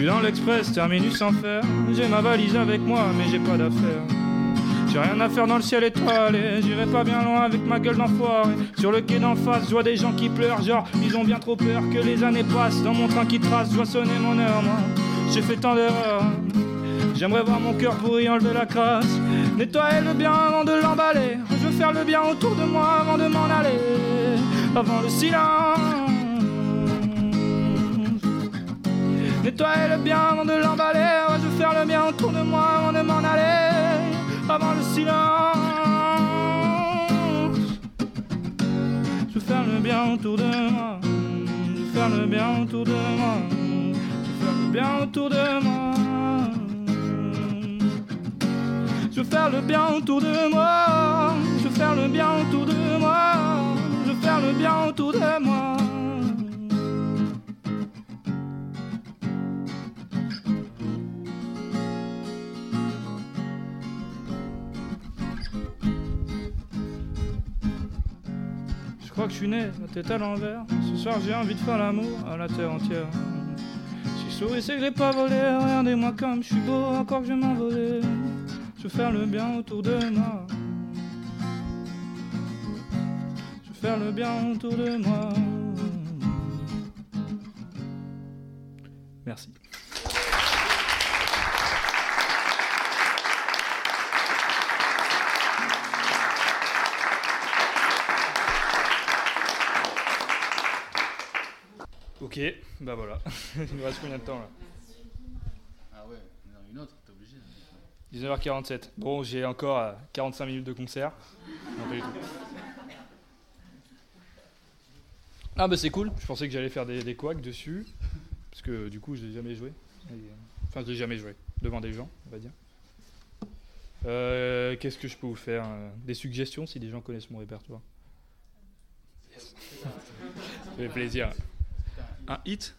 Suis dans l'express, terminus en fer. J'ai ma valise avec moi, mais j'ai pas d'affaires. J'ai rien à faire dans le ciel étoilé, j'irai pas bien loin avec ma gueule d'enfoiré. Sur le quai d'en face, je vois des gens qui pleurent, genre ils ont bien trop peur que les années passent. Dans mon train qui trace, je vois sonner mon heure, moi. J'ai fait tant d'erreurs. J'aimerais voir mon cœur pour y enlever la crasse. Nettoyer le bien avant de l'emballer. Je veux faire le bien autour de moi avant de m'en aller. Avant le silence. Nettoyer le bien avant de l'emballer. je veux faire le bien autour de moi avant de m'en aller. Avant le silence. Je veux faire le bien autour de moi. Je veux faire le bien autour de moi. Je veux faire le bien autour de moi. Je veux faire le bien autour de moi. Je veux faire le bien autour de moi. Je veux faire le bien autour de moi. Crois que je suis né, la tête à l'envers. Ce soir j'ai envie de faire l'amour à la terre entière. Si souris, c'est que j'ai pas volé. Regardez-moi comme je suis beau, encore que je m'envolais. Je veux faire le bien autour de moi. Je veux faire le bien autour de moi. Merci. Ok, bah voilà. Il nous reste combien de temps là Ah ouais, une autre, t'es obligé. 19h47. Bon, j'ai encore 45 minutes de concert. Non, pas du tout. Ah bah c'est cool, je pensais que j'allais faire des, des couacs dessus, parce que du coup je l'ai jamais joué. Euh, enfin je l'ai jamais joué, devant des gens, on va dire. Euh, Qu'est-ce que je peux vous faire euh, Des suggestions si des gens connaissent mon répertoire? Yes. Ça fait plaisir. Un hit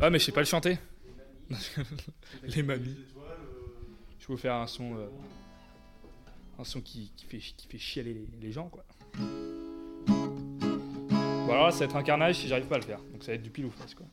Ah mais je sais pas le chanter. Les mamies. Je vous faire un son, euh, un son qui, qui fait, qui fait chialer les, les gens quoi. Bon alors là, ça va être un carnage si j'arrive pas à le faire. Donc ça va être du pile ou face quoi.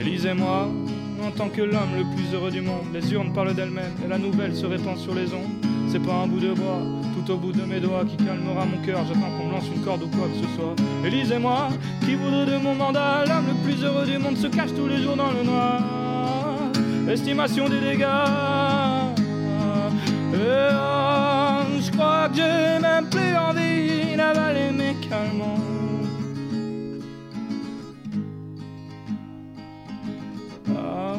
Élisez-moi, en tant que l'homme le plus heureux du monde, les urnes parlent d'elles-mêmes et la nouvelle se répand sur les ondes. C'est pas un bout de bois, tout au bout de mes doigts, qui calmera mon cœur. J'attends qu'on me lance une corde ou quoi que ce soit. Élisez-moi, qui voudrait de mon mandat, l'homme le plus heureux du monde se cache tous les jours dans le noir. Estimation des dégâts. Je crois que j'ai même plus envie d'avaler mes calmants. Ah,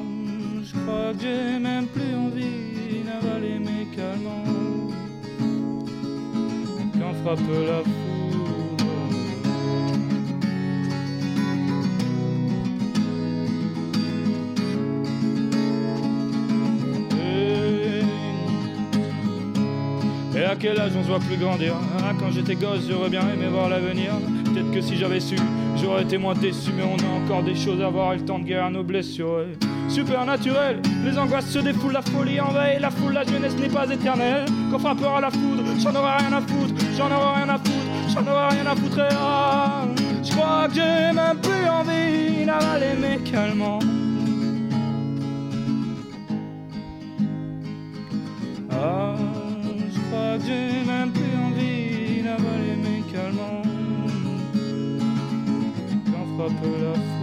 je crois que j'ai même plus envie d'avaler mes calmants. Quand frappe la à quel âge on se voit plus grandir Ah, Quand j'étais gosse, j'aurais bien aimé voir l'avenir. Peut-être que si j'avais su, j'aurais été moins déçu. Mais on a encore des choses à voir et le temps de guérir nos blessures. Supernaturel, les angoisses se défoulent, la folie envahit la foule, la jeunesse n'est pas éternelle. Quand frappera la foudre, j'en aurai rien à foutre, j'en aurai rien à foutre, j'en aurai rien à foutre. Et ah, je crois que j'ai même plus envie d'avaler mes calmants. J'ai même plus envie d'avaler mes calmants. Quand frappe la foudre.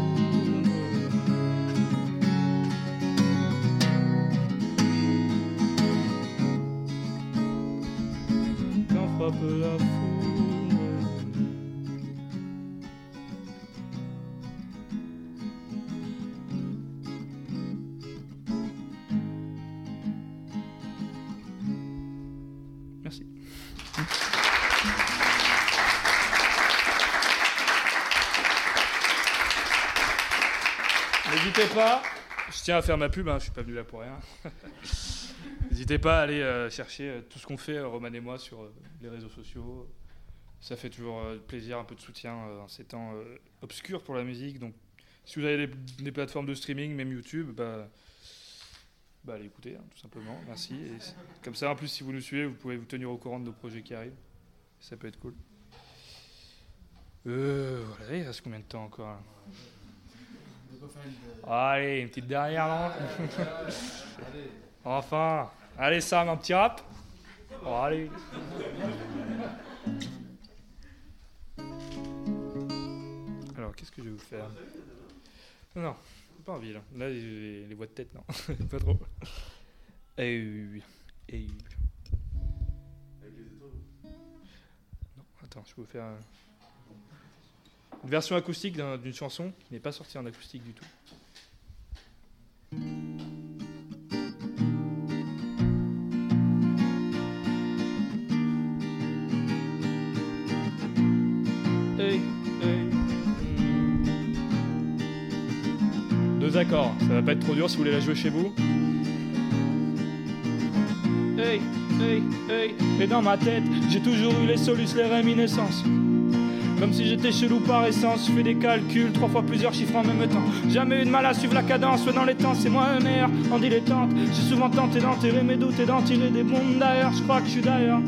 À faire ma pub, hein, je suis pas venu là pour rien. N'hésitez pas à aller euh, chercher euh, tout ce qu'on fait, euh, Roman et moi, sur les réseaux sociaux. Ça fait toujours plaisir, un peu de soutien en ces temps obscurs pour la musique. Donc, si vous avez des, plateformes de streaming, même YouTube, bah, bah allez écouter, hein, tout simplement. Merci. Comme ça, en plus, si vous nous suivez, vous pouvez vous tenir au courant de nos projets qui arrivent. Ça peut être cool. Euh, il reste combien de temps encore là Allez, une petite dernière, non Enfin Allez, Sam, un petit rap Oh, allez Alors, qu'est-ce que je vais vous faire? Non, non, pas envie, là. Là, les, les voix de tête, non. pas trop. Eh, eh. Non, attends, je peux vous faire un- une version acoustique d'un- d'une chanson qui n'est pas sortie en acoustique du tout. Hey, hey. Deux accords, ça va pas être trop dur si vous voulez la jouer chez vous. hey, hey, hey. Et dans ma tête, j'ai toujours eu les solus, les réminiscences. Comme si j'étais chelou par essence, je fais des calculs, trois fois plusieurs chiffres en même temps. Jamais eu de mal à suivre la cadence, dans les temps, c'est moi le meilleur en dilettante. J'ai souvent tenté d'enterrer mes doutes et d'en tirer des bombes d'ailleurs, je crois que je suis d'ailleurs.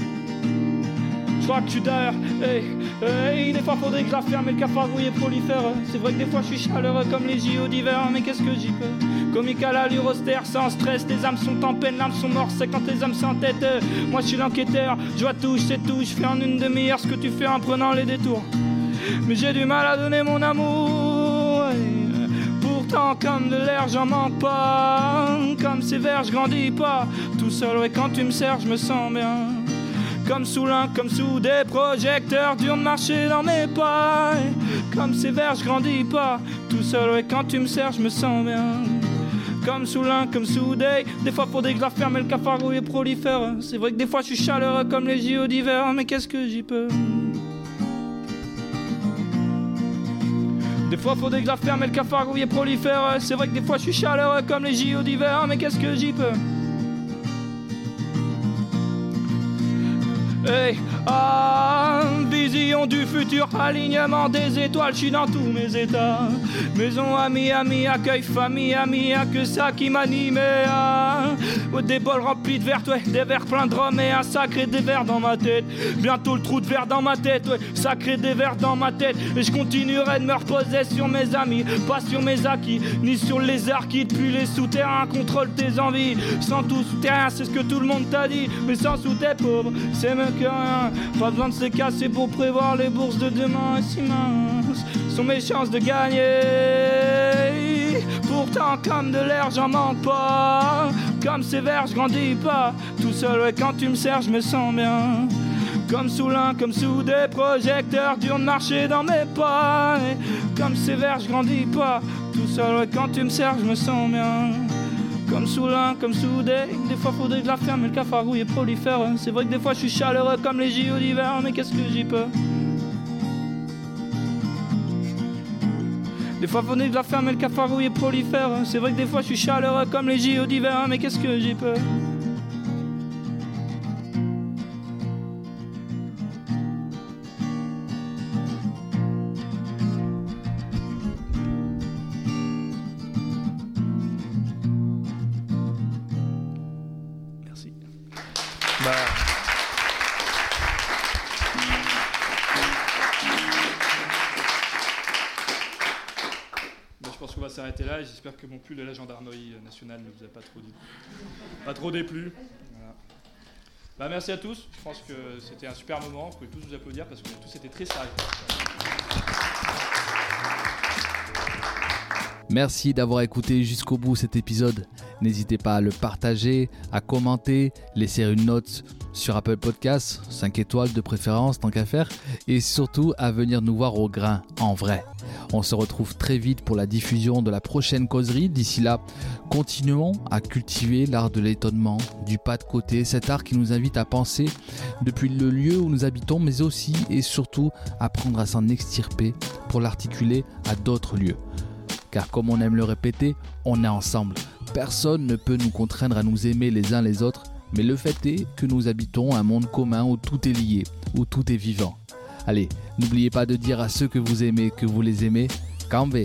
Je crois que je suis d'ailleurs, hey, hey, des fois faudrait que je la ferme et le cafard rouillé prolifère. C'est vrai que des fois je suis chaleureux comme les JO d'hiver, mais qu'est-ce que j'y peux? Comique à l'allure austère, sans stress, tes âmes sont en peine, l'âme sont mortes, c'est quand tes âmes sont en tête. Moi je suis l'enquêteur, je vois tout, je sais tout, je fais en une demi-heure ce que tu fais en prenant les détours. Mais j'ai du mal à donner mon amour. Pourtant, comme de l'air, j'en manque pas. Comme vers, je grandis pas. Tout seul, et quand tu me sers, je me sens bien. Comme sous l'un, comme sous des projecteurs, dur de marcher dans mes pas. Comme ces vers, je grandis pas. Tout seul, et quand tu me sers, je me sens bien. Comme sous l'un, comme sous des. Des fois, je la ferme et le cafard est prolifère. C'est vrai que des fois, je suis chaleureux comme les JO d'hiver, mais qu'est-ce que j'y peux? Des fois je la ferme et le cafard rouillé prolifère. C'est vrai que des fois je suis chaleureux comme les JO d'hiver, mais qu'est-ce que j'y peux? Hey, ah, vision du futur, alignement des étoiles, je suis dans tous mes états. Maison, amis, amis, accueil, famille, amis, a que ça qui m'anime. Ah, des bols remplis de verre, ouais, des verres pleins de rhum et un sacré des verres dans ma tête. Bientôt le trou de verre dans ma tête, ouais, sacré des verres dans ma tête. Et je continuerai de me reposer sur mes amis, pas sur mes acquis, ni sur les arts qui depuis les souterrains contrôlent tes envies. Sans tout souterrain, c'est ce que tout le monde t'a dit, mais sans sous tes pauvres, c'est mieux que rien. Pas besoin de se casser pour prévoir les bourses de demain si minces sont mes chances de gagner. Pourtant, comme de l'air, j'en manque pas. Comme ces vers, je grandis pas. Tout seul, ouais, quand tu me sers, je me sens bien. Comme sous l'un, comme sous des projecteurs, dur de marcher dans mes pas. comme ces vers, je grandis pas. Tout seul, ouais, quand tu me sers, je me sens bien. Comme sous l'un, comme sous des. Fois faudrait je la ferme, mais le cafard rouille est prolifère. C'est vrai que des fois je suis chaleureux comme les JO d'hiver, mais qu'est-ce que j'y peux? Des fois faudrait je la ferme, mais le cafard rouille est prolifère. C'est vrai que des fois je suis chaleureux comme les JO d'hiver, mais qu'est-ce que j'y peux? J'espère que mon pull de la gendarmerie nationale ne vous a pas trop, déplu. Bah, merci à tous, je pense que c'était un super moment, vous pouvez tous vous applaudir parce que tous été très sérieux. Merci d'avoir écouté jusqu'au bout cet épisode. N'hésitez pas à le partager, à commenter, laisser une note sur Apple Podcasts, 5 étoiles de préférence tant qu'à faire, et surtout à venir nous voir au grain, en vrai. On se retrouve très vite pour la diffusion de la prochaine causerie. D'ici là, continuons à cultiver l'art de l'étonnement, du pas de côté, cet art qui nous invite à penser depuis le lieu où nous habitons, mais aussi et surtout apprendre à s'en extirper pour l'articuler à d'autres lieux car comme on aime le répéter, on est ensemble. Personne ne peut nous contraindre à nous aimer les uns les autres, mais le fait est que nous habitons un monde commun où tout est lié, où tout est vivant. Allez, n'oubliez pas de dire à ceux que vous aimez que vous les aimez, Cambe